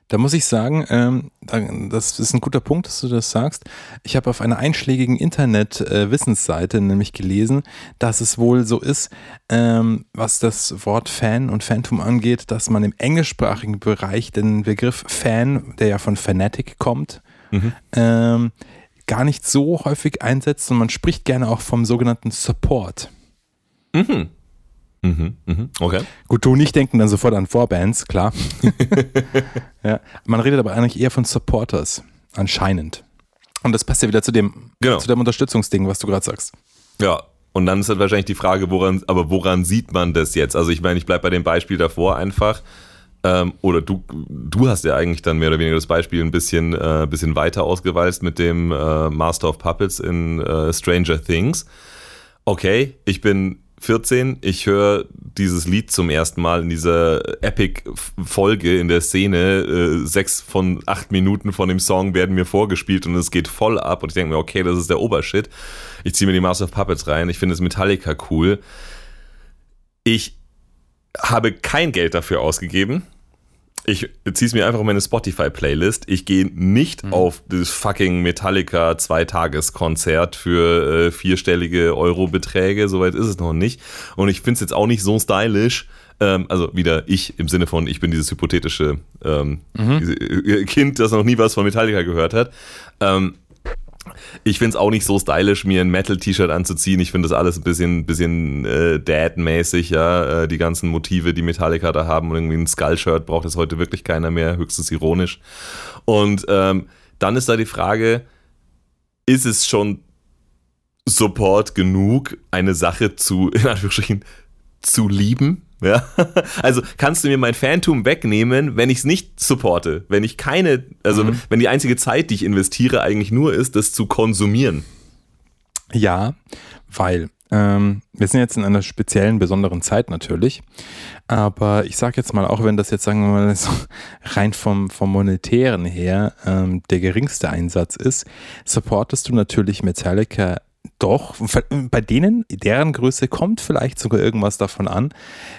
Da muss ich sagen, ähm, da- das ist ein guter Punkt, dass du das sagst. Ich habe auf einer einschlägigen Internet-Wissensseite nämlich gelesen, dass es wohl so ist, ähm, was das Wort Fan und Phantom angeht, dass man im englischsprachigen Bereich den Begriff Fan, der ja von Fanatic kommt, ähm, gar nicht so häufig einsetzt und man spricht gerne auch vom sogenannten Support.
Mhm. Mhm, mhm. Okay.
Gut, du und ich denken dann sofort an Vorbands, klar. ja, man redet aber eigentlich eher von Supporters, anscheinend. Und das passt ja wieder zu dem,
Genau.
zu dem Unterstützungsding, was du gerade sagst.
Ja, und dann ist halt wahrscheinlich die Frage, woran, aber woran sieht man das jetzt? Also ich meine, ich bleibe bei dem Beispiel davor einfach. Ähm, oder du, du hast ja eigentlich dann mehr oder weniger das Beispiel ein bisschen, äh, bisschen weiter ausgewalzt mit dem äh, Master of Puppets in äh, Stranger Things. Okay, ich bin 14, ich höre dieses Lied zum ersten Mal in dieser Epic-Folge in der Szene. Äh, sechs von acht Minuten von dem Song werden mir vorgespielt und es geht voll ab. Und ich denke mir, okay, das ist der Obershit. Ich ziehe mir die Master of Puppets rein. Ich finde das Metallica cool. Ich habe kein Geld dafür ausgegeben. Ich ziehe es mir einfach in meine Spotify-Playlist. Ich gehe nicht auf das fucking Metallica Zweitageskonzert für äh, vierstellige Eurobeträge. Soweit ist es noch nicht. Und ich finde es jetzt auch nicht so stylisch. Ähm, also wieder ich im Sinne von, ich bin dieses hypothetische ähm, diese, äh, Kind, das noch nie was von Metallica gehört hat. Ähm, ich finde es auch nicht so stylisch, mir ein Metal-T-Shirt anzuziehen. Ich finde das alles ein bisschen, bisschen äh, Dad-mäßig, ja. Äh, die ganzen Motive, die Metallica da haben und irgendwie ein Skull-Shirt braucht es heute wirklich keiner mehr, höchstens ironisch. Und ähm, dann ist da die Frage, ist es schon Support genug, eine Sache zu, in Anführungsstrichen, zu lieben? Ja, also kannst du mir mein Phantom wegnehmen, wenn ich es nicht supporte, wenn ich keine, also wenn die einzige Zeit, die ich investiere, eigentlich nur ist, das zu konsumieren.
Ja, weil ähm, wir sind jetzt in einer speziellen, besonderen Zeit natürlich. Aber ich sage jetzt mal, auch wenn das jetzt, sagen wir mal, so rein vom, vom Monetären her ähm, der geringste Einsatz ist, supportest du natürlich Metallica doch. Bei denen, deren Größe kommt vielleicht sogar irgendwas davon an.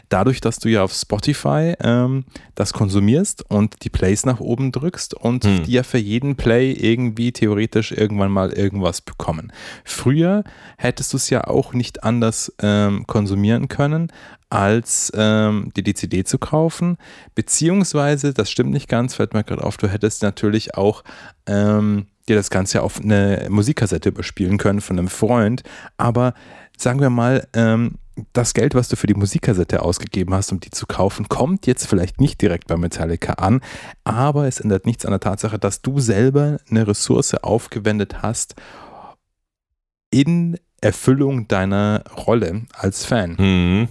Dadurch, dass du ja auf Spotify ähm, das konsumierst und die Plays nach oben drückst und
Hm.
die ja für jeden Play irgendwie theoretisch irgendwann mal irgendwas bekommen. Früher hättest du es ja auch nicht anders ähm, konsumieren können, als ähm, die CD zu kaufen. Beziehungsweise, das stimmt nicht ganz, fällt mir gerade auf, du hättest natürlich auch ähm, dir das Ganze auf eine Musikkassette überspielen können von einem Freund. Aber sagen wir mal, ähm, das Geld, was du für die Musikkassette ausgegeben hast, um die zu kaufen, kommt jetzt vielleicht nicht direkt bei Metallica an, aber es ändert nichts an der Tatsache, dass du selber eine Ressource aufgewendet hast in Erfüllung deiner Rolle als Fan.
Mhm.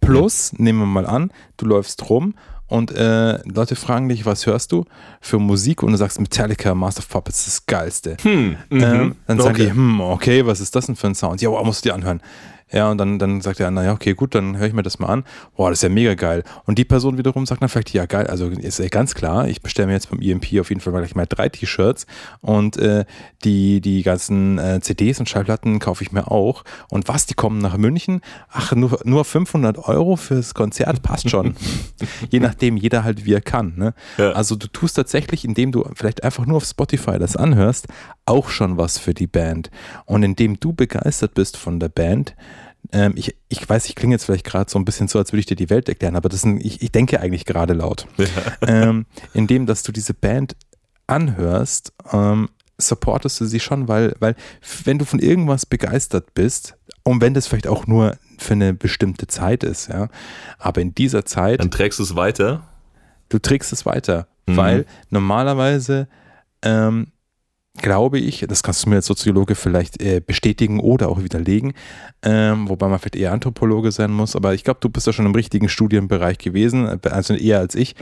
Plus, nehmen wir mal an, du läufst rum und äh, Leute fragen dich, was hörst du für Musik? Und du sagst Metallica, Master of Puppets, das Geilste.
Hm. Mhm.
Ähm, dann sagen
Okay.
die, hm, okay, was ist das denn für ein Sound? Ja, wow, musst du dir anhören. Ja, und dann, dann sagt der andere, ja, okay, gut, dann höre ich mir das mal an. Boah, das ist ja mega geil. Und die Person wiederum sagt dann vielleicht, ja, geil, also ist ja ganz klar, ich bestelle mir jetzt beim EMP auf jeden Fall gleich mal drei T-Shirts und äh, die, die ganzen äh, CDs und Schallplatten kaufe ich mir auch. Und was, die kommen nach München? Ach, nur, nur 500 Euro fürs Konzert passt schon. Je nachdem, jeder halt wie er kann. Ne?
Ja.
Also du tust tatsächlich, indem du vielleicht einfach nur auf Spotify das anhörst, auch schon was für die Band. Und indem du begeistert bist von der Band, ähm, ich, ich weiß, ich klinge jetzt vielleicht gerade so ein bisschen so, als würde ich dir die Welt erklären, aber das sind, ich, ich denke eigentlich gerade laut. Ähm, indem, dass du diese Band anhörst, ähm, supportest du sie schon, weil, weil wenn du von irgendwas begeistert bist, und wenn das vielleicht auch nur für eine bestimmte Zeit ist, ja, aber in dieser Zeit.
Dann trägst du es weiter?
Du trägst es weiter, mhm. weil normalerweise ähm, glaube ich, das kannst du mir als Soziologe vielleicht äh, bestätigen oder auch widerlegen, ähm, wobei man vielleicht eher Anthropologe sein muss, aber ich glaube, du bist ja schon im richtigen Studienbereich gewesen, äh, also eher als ich.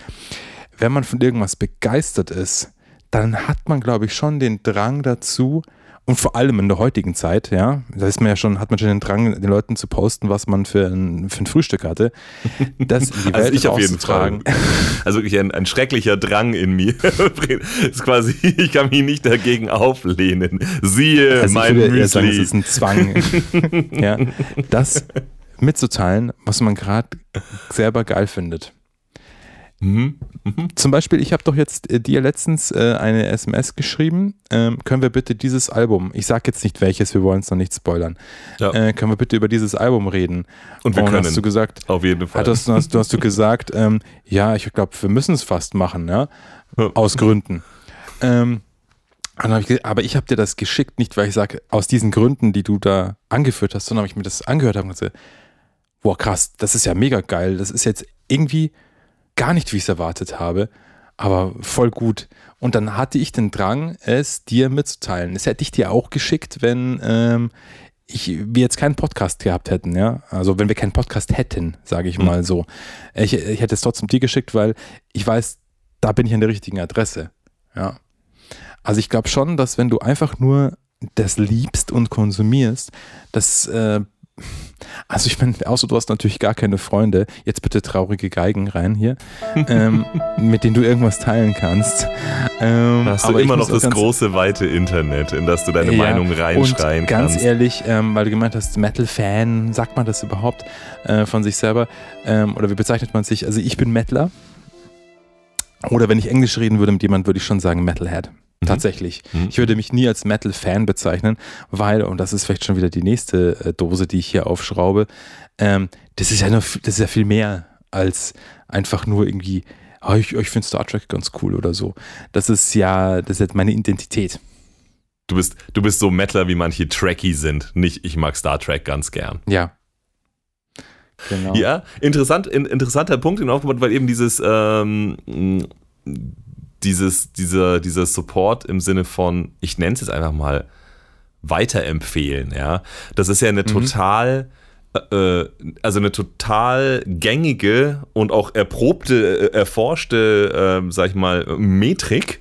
Wenn man von irgendwas begeistert ist, dann hat man, glaube ich, schon den Drang dazu, und vor allem in der heutigen Zeit, ja, da ist man ja schon, hat man schon den Drang, den Leuten zu posten, was man für ein, für ein Frühstück hatte.
Das in die also Welt ich auf jeden Fall. Also wirklich ein, ein schrecklicher Drang in mir. ist quasi, ich kann mich nicht dagegen auflehnen. Siehe also mein
Müsli. Sagen, es ist ein Zwang. ja, das mitzuteilen, was man gerade selber geil findet. Mhm. Mhm. Zum Beispiel, ich habe doch jetzt äh, dir letztens äh, eine SMS geschrieben. Ähm, können wir bitte dieses Album, ich sage jetzt nicht welches, wir wollen es noch nicht spoilern. Ja. Äh, können wir bitte über dieses Album reden?
Und wir Und können.
Hast du gesagt,
auf jeden Fall.
Hast, hast, hast du gesagt, ähm, ja, ich glaube, wir müssen es fast machen, ja? Aus Gründen. Ähm, ich, aber ich habe dir das geschickt, nicht weil ich sage, aus diesen Gründen, die du da angeführt hast, sondern habe ich mir das angehört habe und gesagt, boah, krass, das ist ja mega geil. Das ist jetzt irgendwie gar nicht, wie ich es erwartet habe, aber voll gut. Und dann hatte ich den Drang, es dir mitzuteilen. Das hätte ich dir auch geschickt, wenn ähm, ich, wir jetzt keinen Podcast gehabt hätten, ja. Also wenn wir keinen Podcast hätten, sage ich mhm. mal so. Ich, ich hätte es trotzdem dir geschickt, weil ich weiß, da bin ich an der richtigen Adresse. Ja. Also ich glaube schon, dass wenn du einfach nur das liebst und konsumierst, das äh, also ich meine, außer du hast natürlich gar keine Freunde, jetzt bitte traurige Geigen rein hier, ähm, mit denen du irgendwas teilen kannst.
Ähm, hast du immer noch das große, weite Internet, in das du deine ja, Meinung reinschreien
und
ganz
kannst. ehrlich, ähm, weil du gemeint hast, Metal-Fan, sagt man das überhaupt äh, von sich selber? Ähm, oder wie bezeichnet man sich? Also ich bin Metaler. Oder wenn ich Englisch reden würde mit jemandem, würde ich schon sagen Metalhead. Mhm. Tatsächlich. Mhm. Ich würde mich nie als Metal-Fan bezeichnen, weil, und das ist vielleicht schon wieder die nächste äh, Dose, die ich hier aufschraube, ähm, das ist ja noch, das ist ja viel mehr als einfach nur irgendwie, oh, ich, ich finde Star Trek ganz cool oder so. Das ist ja, das ist jetzt meine Identität.
Du bist, du bist so Metaler, wie manche Trekkie sind. Nicht, ich mag Star Trek ganz gern.
Ja.
Genau. Ja, interessant, in, interessanter Punkt, aufgebaut, weil eben dieses ähm, dieses, dieser, dieser Support im Sinne von, ich nenne es jetzt einfach mal, weiterempfehlen, ja. Das ist ja eine mhm. total, äh, also eine total gängige und auch erprobte, äh, erforschte, äh, sag ich mal, Metrik.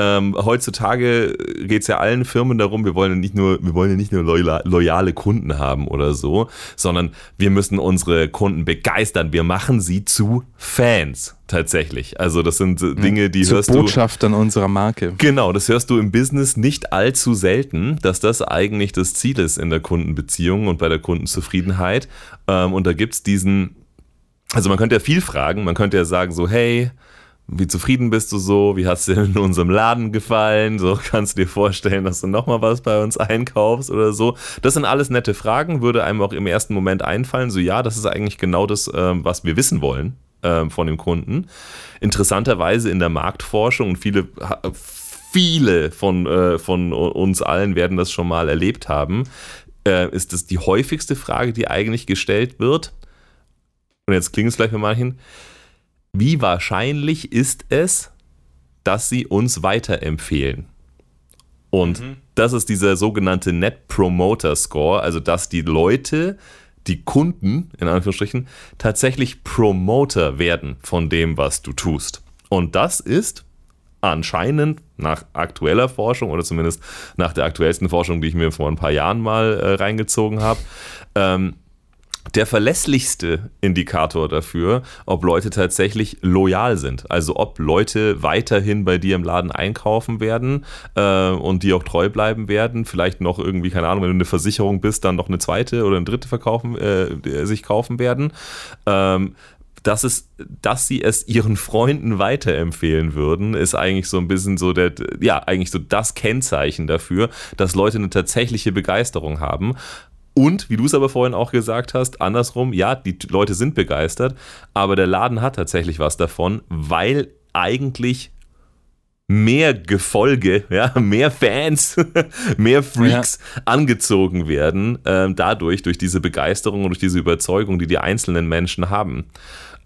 Ähm, heutzutage geht es ja allen Firmen darum, wir wollen nicht nur, wir wollen ja nicht nur loyale Kunden haben oder so, sondern wir müssen unsere Kunden begeistern. Wir machen sie zu Fans tatsächlich. Also das sind Dinge, die
Zur
hörst
Botschaft du. an unserer Marke.
Genau, das hörst du im Business nicht allzu selten, dass das eigentlich das Ziel ist in der Kundenbeziehung und bei der Kundenzufriedenheit. Ähm, und da gibt es diesen, also man könnte ja viel fragen, man könnte ja sagen so, hey, wie zufrieden bist du so? Wie hast du dir in unserem Laden gefallen? So kannst du dir vorstellen, dass du nochmal was bei uns einkaufst oder so. Das sind alles nette Fragen, würde einem auch im ersten Moment einfallen. So, ja, das ist eigentlich genau das, ähm, was wir wissen wollen äh, von dem Kunden. Interessanterweise in der Marktforschung und viele, viele von, äh, von uns allen werden das schon mal erlebt haben, äh, ist das die häufigste Frage, die eigentlich gestellt wird. Und jetzt klingt es gleich bei manchen. Wie wahrscheinlich ist es, dass sie uns weiterempfehlen? Und mhm. das ist dieser sogenannte Net Promoter Score, also dass die Leute die Kunden, in Anführungsstrichen, tatsächlich Promoter werden von dem, was du tust. Und das ist anscheinend nach aktueller Forschung oder zumindest nach der aktuellsten Forschung, die ich mir vor ein paar Jahren mal äh, reingezogen habe, ähm, der verlässlichste Indikator dafür, ob Leute tatsächlich loyal sind. Also ob Leute weiterhin bei dir im Laden einkaufen werden äh, und die auch treu bleiben werden. Vielleicht noch irgendwie, keine Ahnung, wenn du eine Versicherung bist, dann noch eine zweite oder eine dritte verkaufen, äh, sich kaufen werden. Ähm, dass, es, dass sie es ihren Freunden weiterempfehlen würden, ist eigentlich so ein bisschen so der, ja, eigentlich so das Kennzeichen dafür, dass Leute eine tatsächliche Begeisterung haben. Und, wie du es aber vorhin auch gesagt hast, andersrum, ja, die Leute sind begeistert, aber der Laden hat tatsächlich was davon, weil eigentlich mehr Gefolge, ja, mehr Fans, mehr Freaks ja. angezogen werden, ähm, dadurch, durch diese Begeisterung und durch diese Überzeugung, die die einzelnen Menschen haben.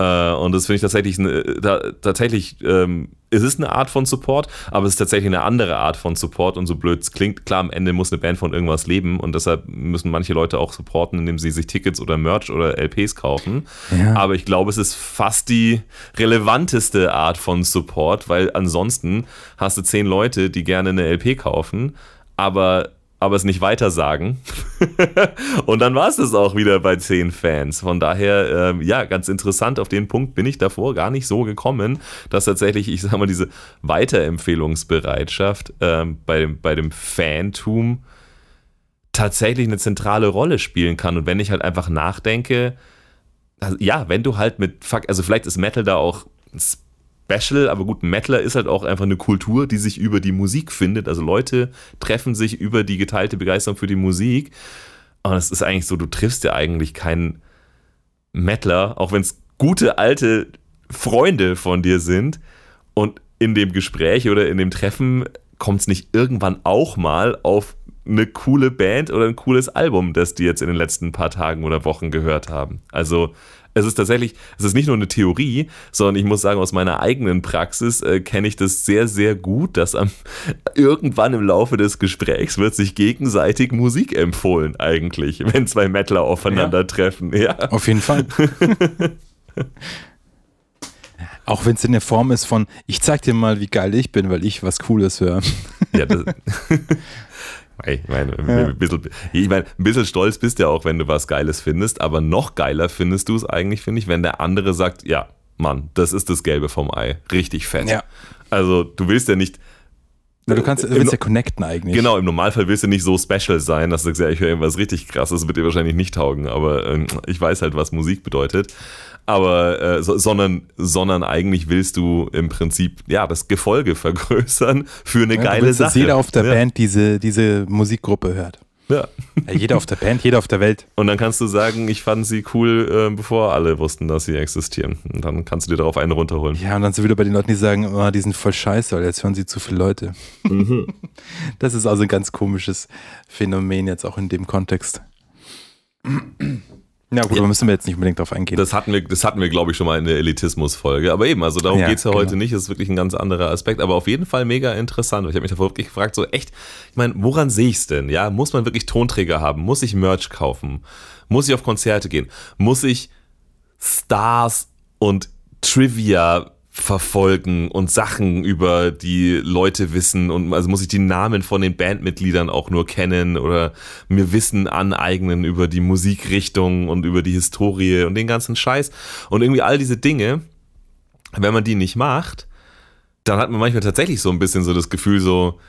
Äh, und das finde ich tatsächlich, eine, da, tatsächlich ähm, es ist eine Art von Support, aber es ist tatsächlich eine andere Art von Support und so blöd es klingt, klar, am Ende muss eine Band von irgendwas leben und deshalb müssen manche Leute auch supporten, indem sie sich Tickets oder Merch oder LPs kaufen. Ja. Aber ich glaube, es ist fast die relevanteste Art von Support, weil ansonsten hast du zehn Leute, die gerne eine LP kaufen, aber aber es nicht weiter sagen. und dann war es das auch wieder bei zehn Fans. Von daher, äh, ja, ganz interessant. Auf den Punkt bin ich davor gar nicht so gekommen, dass tatsächlich, ich sag mal, diese Weiterempfehlungsbereitschaft äh, bei, dem, bei dem Fantum tatsächlich eine zentrale Rolle spielen kann. Und wenn ich halt einfach nachdenke, also, ja, wenn du halt mit, fuck, also vielleicht ist Metal da auch special, aber gut, Metaler ist halt auch einfach eine Kultur, die sich über die Musik findet. Also Leute treffen sich über die geteilte Begeisterung für die Musik. Und es ist eigentlich so, du triffst ja eigentlich keinen Metaler, auch wenn es gute alte Freunde von dir sind. Und in dem Gespräch oder in dem Treffen kommt es nicht irgendwann auch mal auf eine coole Band oder ein cooles Album, das die jetzt in den letzten paar Tagen oder Wochen gehört haben. Also es ist tatsächlich, es ist nicht nur eine Theorie, sondern ich muss sagen, aus meiner eigenen Praxis äh, kenne ich das sehr, sehr gut, dass am, irgendwann im Laufe des Gesprächs wird sich gegenseitig Musik empfohlen, eigentlich, wenn zwei Metaler aufeinandertreffen. Ja.
ja. Auf jeden Fall. Auch wenn es in der Form ist von, ich zeig dir mal, wie geil ich bin, weil ich was Cooles höre. Ja, das,
Ich meine, ja. ein, bisschen, ich meine, ein bisschen stolz bist du ja auch, wenn du was Geiles findest, aber noch geiler findest du es eigentlich, finde ich, wenn der andere sagt, ja, Mann, das ist das Gelbe vom Ei. Richtig fett. Ja. Also du willst ja nicht.
Ja, du kannst, du willst ja connecten eigentlich.
Genau, im Normalfall willst du nicht so special sein, dass du sagst, ja, ich höre irgendwas richtig krasses, wird dir wahrscheinlich nicht taugen, aber äh, ich weiß halt, was Musik bedeutet aber äh, so, sondern, sondern eigentlich willst du im Prinzip ja das Gefolge vergrößern für eine ja, geile Sache. Dass
jeder auf der ja. Band diese, diese Musikgruppe hört. Ja. ja. Jeder auf der Band, jeder auf der Welt.
Und dann kannst du sagen, ich fand sie cool, äh, bevor alle wussten, dass sie existieren. Und dann kannst du dir darauf einen runterholen.
Ja, und dann sind wir wieder bei den Leuten, die sagen, oh, die sind voll scheiße, weil jetzt hören sie zu viele Leute. Mhm. Das ist also ein ganz komisches Phänomen jetzt auch in dem Kontext. Ja, gut, ja. aber müssen wir jetzt nicht unbedingt darauf eingehen.
Das hatten wir, das hatten wir, glaube ich, schon mal in der Elitismus-Folge. Aber eben, also darum ja, geht es ja genau. heute nicht. Das ist wirklich ein ganz anderer Aspekt, aber auf jeden Fall mega interessant. Ich habe mich davor wirklich gefragt, so echt, ich meine, woran sehe ich es denn? Ja, muss man wirklich Tonträger haben? Muss ich Merch kaufen? Muss ich auf Konzerte gehen? Muss ich Stars und Trivia verfolgen und Sachen über die Leute wissen und also muss ich die Namen von den Bandmitgliedern auch nur kennen oder mir Wissen aneignen über die Musikrichtung und über die Historie und den ganzen Scheiß. Und irgendwie all diese Dinge, wenn man die nicht macht, dann hat man manchmal tatsächlich so ein bisschen so das Gefühl so,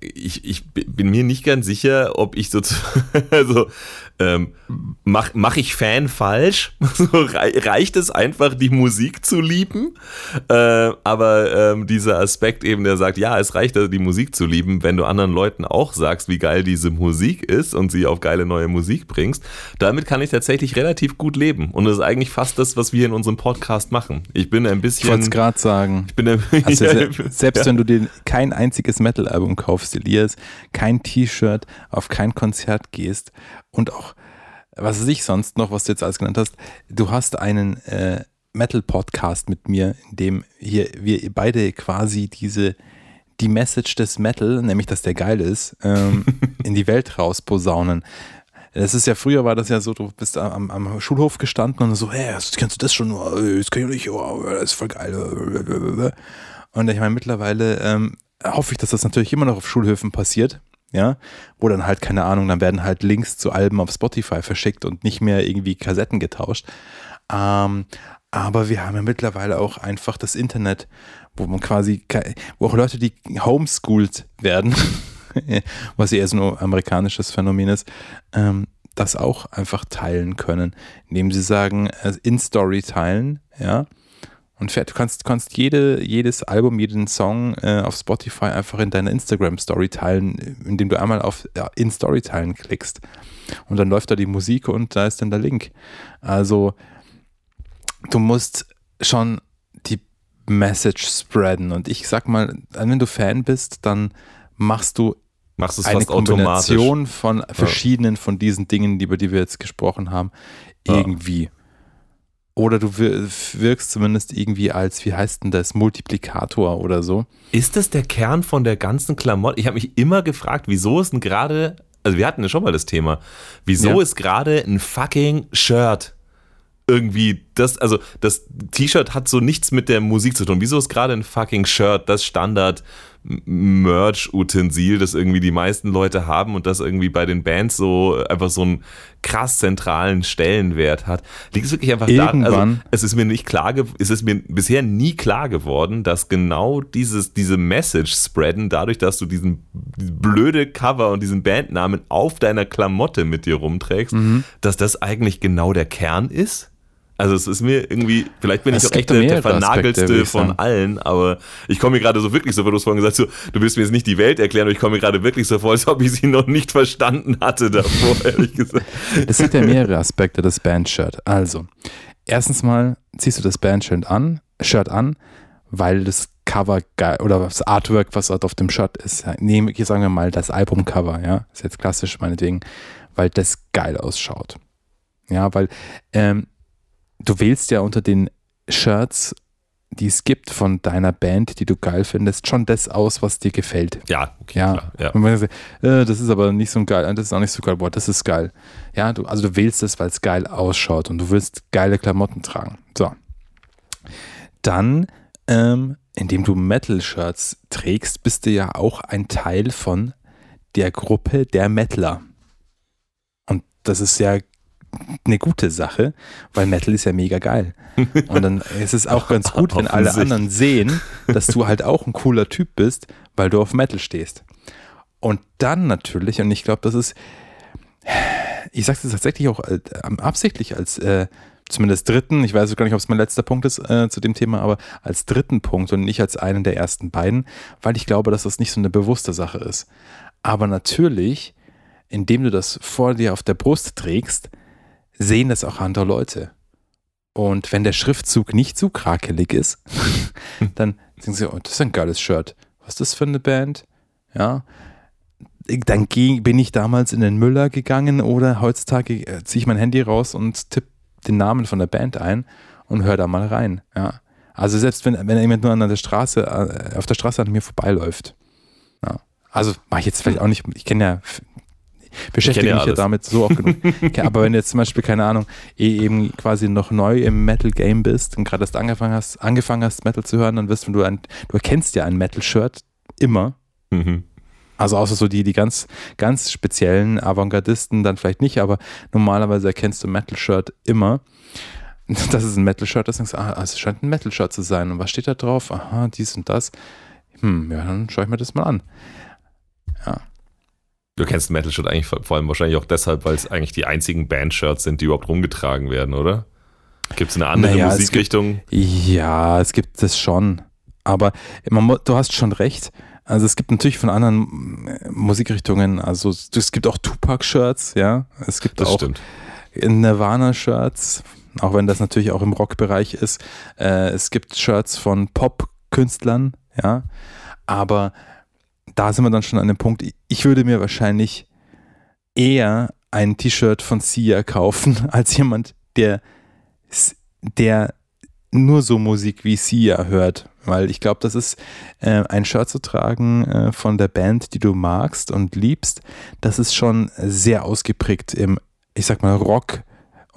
ich, ich bin mir nicht ganz sicher, ob ich so, also ähm, mach, mach ich Fan falsch? So, reicht es einfach, die Musik zu lieben? Äh, aber ähm, dieser Aspekt eben, der sagt, ja, es reicht, die Musik zu lieben, wenn du anderen Leuten auch sagst, wie geil diese Musik ist und sie auf geile neue Musik bringst, damit kann ich tatsächlich relativ gut leben. Und das ist eigentlich fast das, was wir in unserem Podcast machen. Ich bin ein bisschen. Ich
wollte es gerade sagen.
Ich bin ein,
also, selbst ja. wenn du dir kein einziges Metal-Album kaufst, Elias, kein T-Shirt, auf kein Konzert gehst und auch was weiß ich sonst noch, was du jetzt alles genannt hast, du hast einen äh, Metal-Podcast mit mir, in dem hier wir beide quasi diese die Message des Metal, nämlich dass der geil ist, ähm, in die Welt rausposaunen. Es ist ja früher war das ja so, du bist am, am Schulhof gestanden und so, hey, kennst du das schon? Das kann ich nicht, oh, das ist voll geil. Und ich meine, mittlerweile ähm, hoffe ich, dass das natürlich immer noch auf Schulhöfen passiert ja, wo dann halt, keine Ahnung, dann werden halt Links zu Alben auf Spotify verschickt und nicht mehr irgendwie Kassetten getauscht. Ähm, aber wir haben ja mittlerweile auch einfach das Internet, wo man quasi, wo auch Leute, die homeschooled werden, was eher so ein amerikanisches Phänomen ist, ähm, das auch einfach teilen können, indem sie sagen, äh, in Story teilen, ja, und du kannst, kannst jede, jedes Album, jeden Song äh, auf Spotify einfach in deiner Instagram-Story teilen, indem du einmal auf ja, in Story teilen klickst. Und dann läuft da die Musik und da ist dann der Link. Also du musst schon die Message spreaden. Und ich sag mal, wenn du Fan bist, dann machst du
Machst es
eine
fast.
Kombination von verschiedenen von diesen Dingen, über die wir jetzt gesprochen haben,
Ja.
Oder du wir- wirkst zumindest irgendwie als, wie heißt denn das, Multiplikator oder so.
Ist das der Kern von der ganzen Klamotte? Ich habe mich immer gefragt, wieso ist denn gerade, also wir hatten ja schon mal das Thema, wieso
Ja.
ist gerade ein fucking Shirt irgendwie das, also das T-Shirt hat so nichts mit der Musik zu tun. Wieso ist gerade ein fucking Shirt das Standard Merch-Utensil, das irgendwie die meisten Leute haben und das irgendwie bei den Bands so einfach so einen krass zentralen Stellenwert hat? Liegt es wirklich einfach daran, also
Irgendwann-
es ist mir nicht klar, es ist mir bisher nie klar geworden, dass genau dieses, diese Message spreaden, dadurch, dass du diesen blöde Cover und diesen Bandnamen auf deiner Klamotte mit dir rumträgst,
Mhm.
dass das eigentlich genau der Kern ist. Also es ist mir irgendwie, vielleicht bin
Es
ich auch
gibt
echt der, der
Aspekte,
vernagelste
ich
von allen, aber ich komme mir gerade so wirklich so, weil du es vorhin gesagt hast, du willst mir jetzt nicht die Welt erklären, aber ich komme mir gerade wirklich so vor, als ob ich sie noch nicht verstanden hatte davor, ehrlich gesagt.
Es hat ja mehrere Aspekte, das Bandshirt. Also, erstens mal ziehst du das Bandshirt an, Shirt an, weil das Cover geil oder das Artwork, was dort auf dem Shirt ist, ja, nehmen, hier sagen wir mal das Albumcover, ja, ist jetzt klassisch meinetwegen, weil das geil ausschaut. Ja, weil ähm, du wählst ja unter den Shirts, die es gibt von deiner Band, die du geil findest, schon das aus, was dir gefällt.
Ja, okay,
Ja,
klar. Ja.
und wenn du sagst, äh, das ist aber nicht so geil, äh, das ist auch nicht so geil, boah, das ist geil. Ja, du, also du wählst es, weil es geil ausschaut und du willst geile Klamotten tragen. So. Dann, ähm, indem du Metal-Shirts trägst, bist du ja auch ein Teil von der Gruppe der Metaler. Und das ist ja eine gute Sache, weil Metal ist ja mega geil. Und dann ist es auch ganz gut, wenn alle anderen sehen, dass du halt auch ein cooler Typ bist, weil du auf Metal stehst. Und dann natürlich, und ich glaube, das ist, ich sage es tatsächlich auch äh, absichtlich als äh, zumindest dritten, ich weiß gar nicht, ob es mein letzter Punkt ist äh, zu dem Thema, aber als dritten Punkt und nicht als einen der ersten beiden, weil ich glaube, dass das nicht so eine bewusste Sache ist. Aber natürlich, indem du das vor dir auf der Brust trägst, sehen das auch andere Leute. Und wenn der Schriftzug nicht zu krakelig ist, dann denken sie, oh, das ist ein geiles Shirt. Was ist das für eine Band? Ja. Dann geh- bin ich damals in den Müller gegangen oder heutzutage äh, ziehe ich mein Handy raus und tippe den Namen von der Band ein und höre da mal rein. Ja. Also selbst wenn, wenn jemand nur an der Straße, äh, auf der Straße an mir vorbeiläuft. Ja. Also mache ich jetzt vielleicht auch nicht, ich kenne ja, beschäftige mich ja damit so oft genug. Aber wenn du jetzt zum Beispiel, keine Ahnung, eh eben quasi noch neu im Metal-Game bist und gerade erst angefangen hast, angefangen hast, Metal zu hören, dann wirst du, ein, du erkennst ja ein Metal-Shirt immer.
Mhm.
Also außer so die, die ganz, ganz speziellen Avantgardisten dann vielleicht nicht, aber normalerweise erkennst du Metal-Shirt immer. Das ist ein Metal-Shirt, das denkst du, ah, es scheint ein Metal-Shirt zu sein. Und was steht da drauf? Aha, dies und das. Hm, ja, dann schaue ich mir das mal an.
Du kennst Metal Shirt eigentlich vor allem wahrscheinlich auch deshalb, weil es eigentlich die einzigen Band-Shirts sind, die überhaupt rumgetragen werden, oder? Gibt es eine andere
Naja, es
Musikrichtung?
Ja, es gibt es schon. Aber man, du hast schon recht. Also es gibt natürlich von anderen äh, Musikrichtungen, also es gibt auch Tupac-Shirts, ja. Es gibt
Das
auch. Nirvana-Shirts, auch wenn das natürlich auch im Rockbereich ist. Äh, es gibt Shirts von Pop-Künstlern, ja. Aber da sind wir dann schon an dem Punkt, ich würde mir wahrscheinlich eher ein T-Shirt von Sia kaufen, als jemand, der, der nur so Musik wie Sia hört. Weil ich glaube, das ist äh, ein Shirt zu tragen äh, von der Band, die du magst und liebst. Das ist schon sehr ausgeprägt im, ich sag mal, Rock-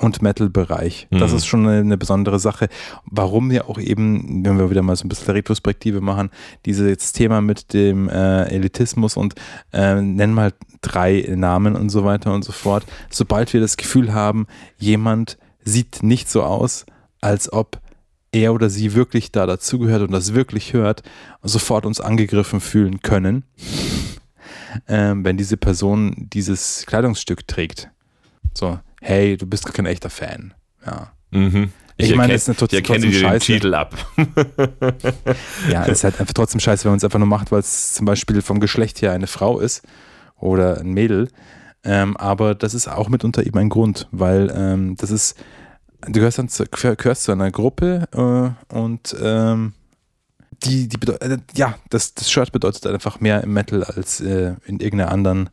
und Metal-Bereich. Das
Mhm.
ist schon eine, eine besondere Sache. Warum ja auch eben, wenn wir wieder mal so ein bisschen Retrospektive machen, dieses Thema mit dem äh, Elitismus und äh, nennen mal drei Namen und so weiter und so fort. Sobald wir das Gefühl haben, jemand sieht nicht so aus, als ob er oder sie wirklich da dazugehört und das wirklich hört, sofort uns angegriffen fühlen können, ähm, wenn diese Person dieses Kleidungsstück trägt. So, hey, du bist gar kein echter Fan. Ja.
Mhm.
Ich
Ich,
meine, das ist eine tot-
ich erkenne
trotzdem
dir den
scheiße.
Titel ab.
Ja, es ist halt einfach trotzdem scheiße, wenn man es einfach nur macht, weil es zum Beispiel vom Geschlecht her eine Frau ist oder ein Mädel. Ähm, aber das ist auch mitunter eben ein Grund, weil ähm, das ist, du gehörst, dann zu, gehörst zu einer Gruppe äh, und ähm, die, die bedeutet, ja, das, das Shirt bedeutet einfach mehr im Metal als äh, in irgendeiner anderen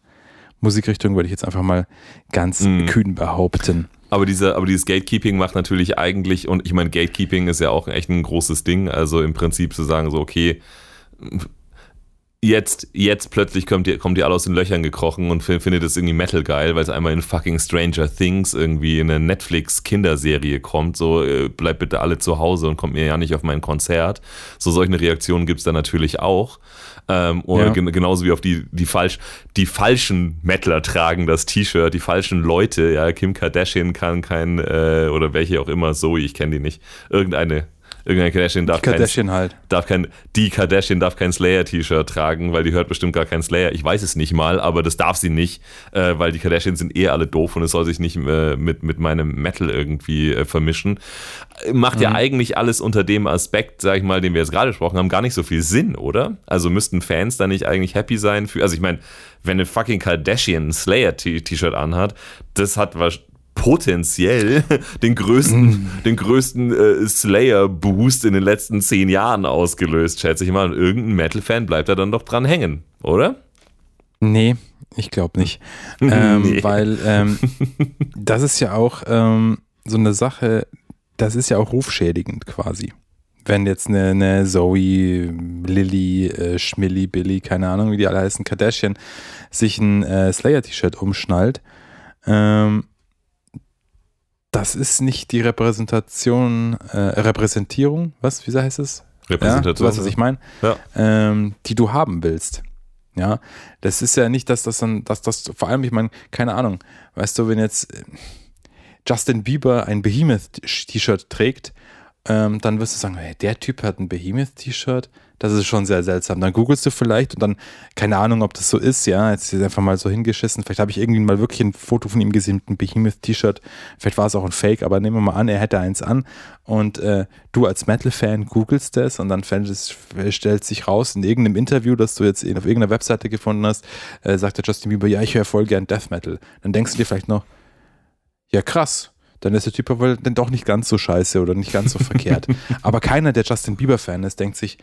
Musikrichtung, würde ich jetzt einfach mal ganz
Mhm.
kühn behaupten.
Aber, diese, aber dieses Gatekeeping macht natürlich eigentlich, und ich meine, Gatekeeping ist ja auch echt ein großes Ding. Also im Prinzip zu sagen, so, okay, jetzt, jetzt plötzlich kommt ihr, kommt ihr alle aus den Löchern gekrochen und fi- findet es irgendwie Metal geil, weil es einmal in fucking Stranger Things irgendwie in eine Netflix-Kinderserie kommt. So, äh, bleibt bitte alle zu Hause und kommt mir ja nicht auf mein Konzert. So solche Reaktionen gibt es da natürlich auch. Ähm, oder
Ja.
gen genauso wie auf die, die, falsch, die falschen Metaler tragen das T-Shirt, die falschen Leute, ja, Kim Kardashian kann kein, äh, oder welche auch immer, Zoe, ich kenne die nicht, irgendeine, irgendeine Kardashian darf kein,
Kardashian halt.
darf kein, die Kardashian darf kein Slayer-T-Shirt tragen, weil die hört bestimmt gar kein Slayer. Ich weiß es nicht mal, aber das darf sie nicht, äh, weil die Kardashians sind eh alle doof und es soll sich nicht äh, mit, mit meinem Metal irgendwie äh, vermischen. Macht ja eigentlich alles unter dem Aspekt, sag ich mal, den wir jetzt gerade besprochen haben, gar nicht so viel Sinn, oder? Also müssten Fans da nicht eigentlich happy sein für, also ich meine, wenn eine fucking Kardashian ein Slayer-T-Shirt anhat, das hat was potenziell den größten, den größten äh, Slayer-Boost in den letzten zehn Jahren ausgelöst, schätze ich mal. Und irgendein Metal-Fan bleibt da dann doch dran hängen, oder?
Nee, ich glaube nicht. Ähm,
Nee.
Weil ähm, das ist ja auch ähm, so eine Sache, das ist ja auch rufschädigend quasi. Wenn jetzt eine, eine Zoe, Lilly, äh, Schmilly, Billy, keine Ahnung, wie die alle heißen, Kardashian, sich ein äh, Slayer-T-Shirt umschnallt, ähm, das ist nicht die Repräsentation, äh, Repräsentierung, was, wie heißt es? Ja, du
Repräsentation.
weißt, was ich meine?
Ja.
Ähm, die du haben willst. Ja, das ist ja nicht, dass das dann, dass das, vor allem, ich meine, keine Ahnung, weißt du, wenn jetzt äh, Justin Bieber ein Behemoth-T-Shirt trägt, ähm, dann wirst du sagen, hey, der Typ hat ein Behemoth-T-Shirt, das ist schon sehr seltsam. Dann googelst du vielleicht und dann, keine Ahnung, ob das so ist, ja, jetzt ist einfach mal so hingeschissen. Vielleicht habe ich irgendwie mal wirklich ein Foto von ihm gesehen mit einem Behemoth-T-Shirt. Vielleicht war es auch ein Fake, aber nehmen wir mal an, er hätte eins an und äh, du als Metal-Fan googelst das und dann stellt sich raus in irgendeinem Interview, das du jetzt auf irgendeiner Webseite gefunden hast, äh, sagt der Justin Bieber, ja, ich höre voll gern Death Metal. Dann denkst du dir vielleicht noch, ja krass, dann ist der Typ aber wohl dann doch nicht ganz so scheiße oder nicht ganz so verkehrt. Aber keiner, der Justin Bieber-Fan ist, denkt sich,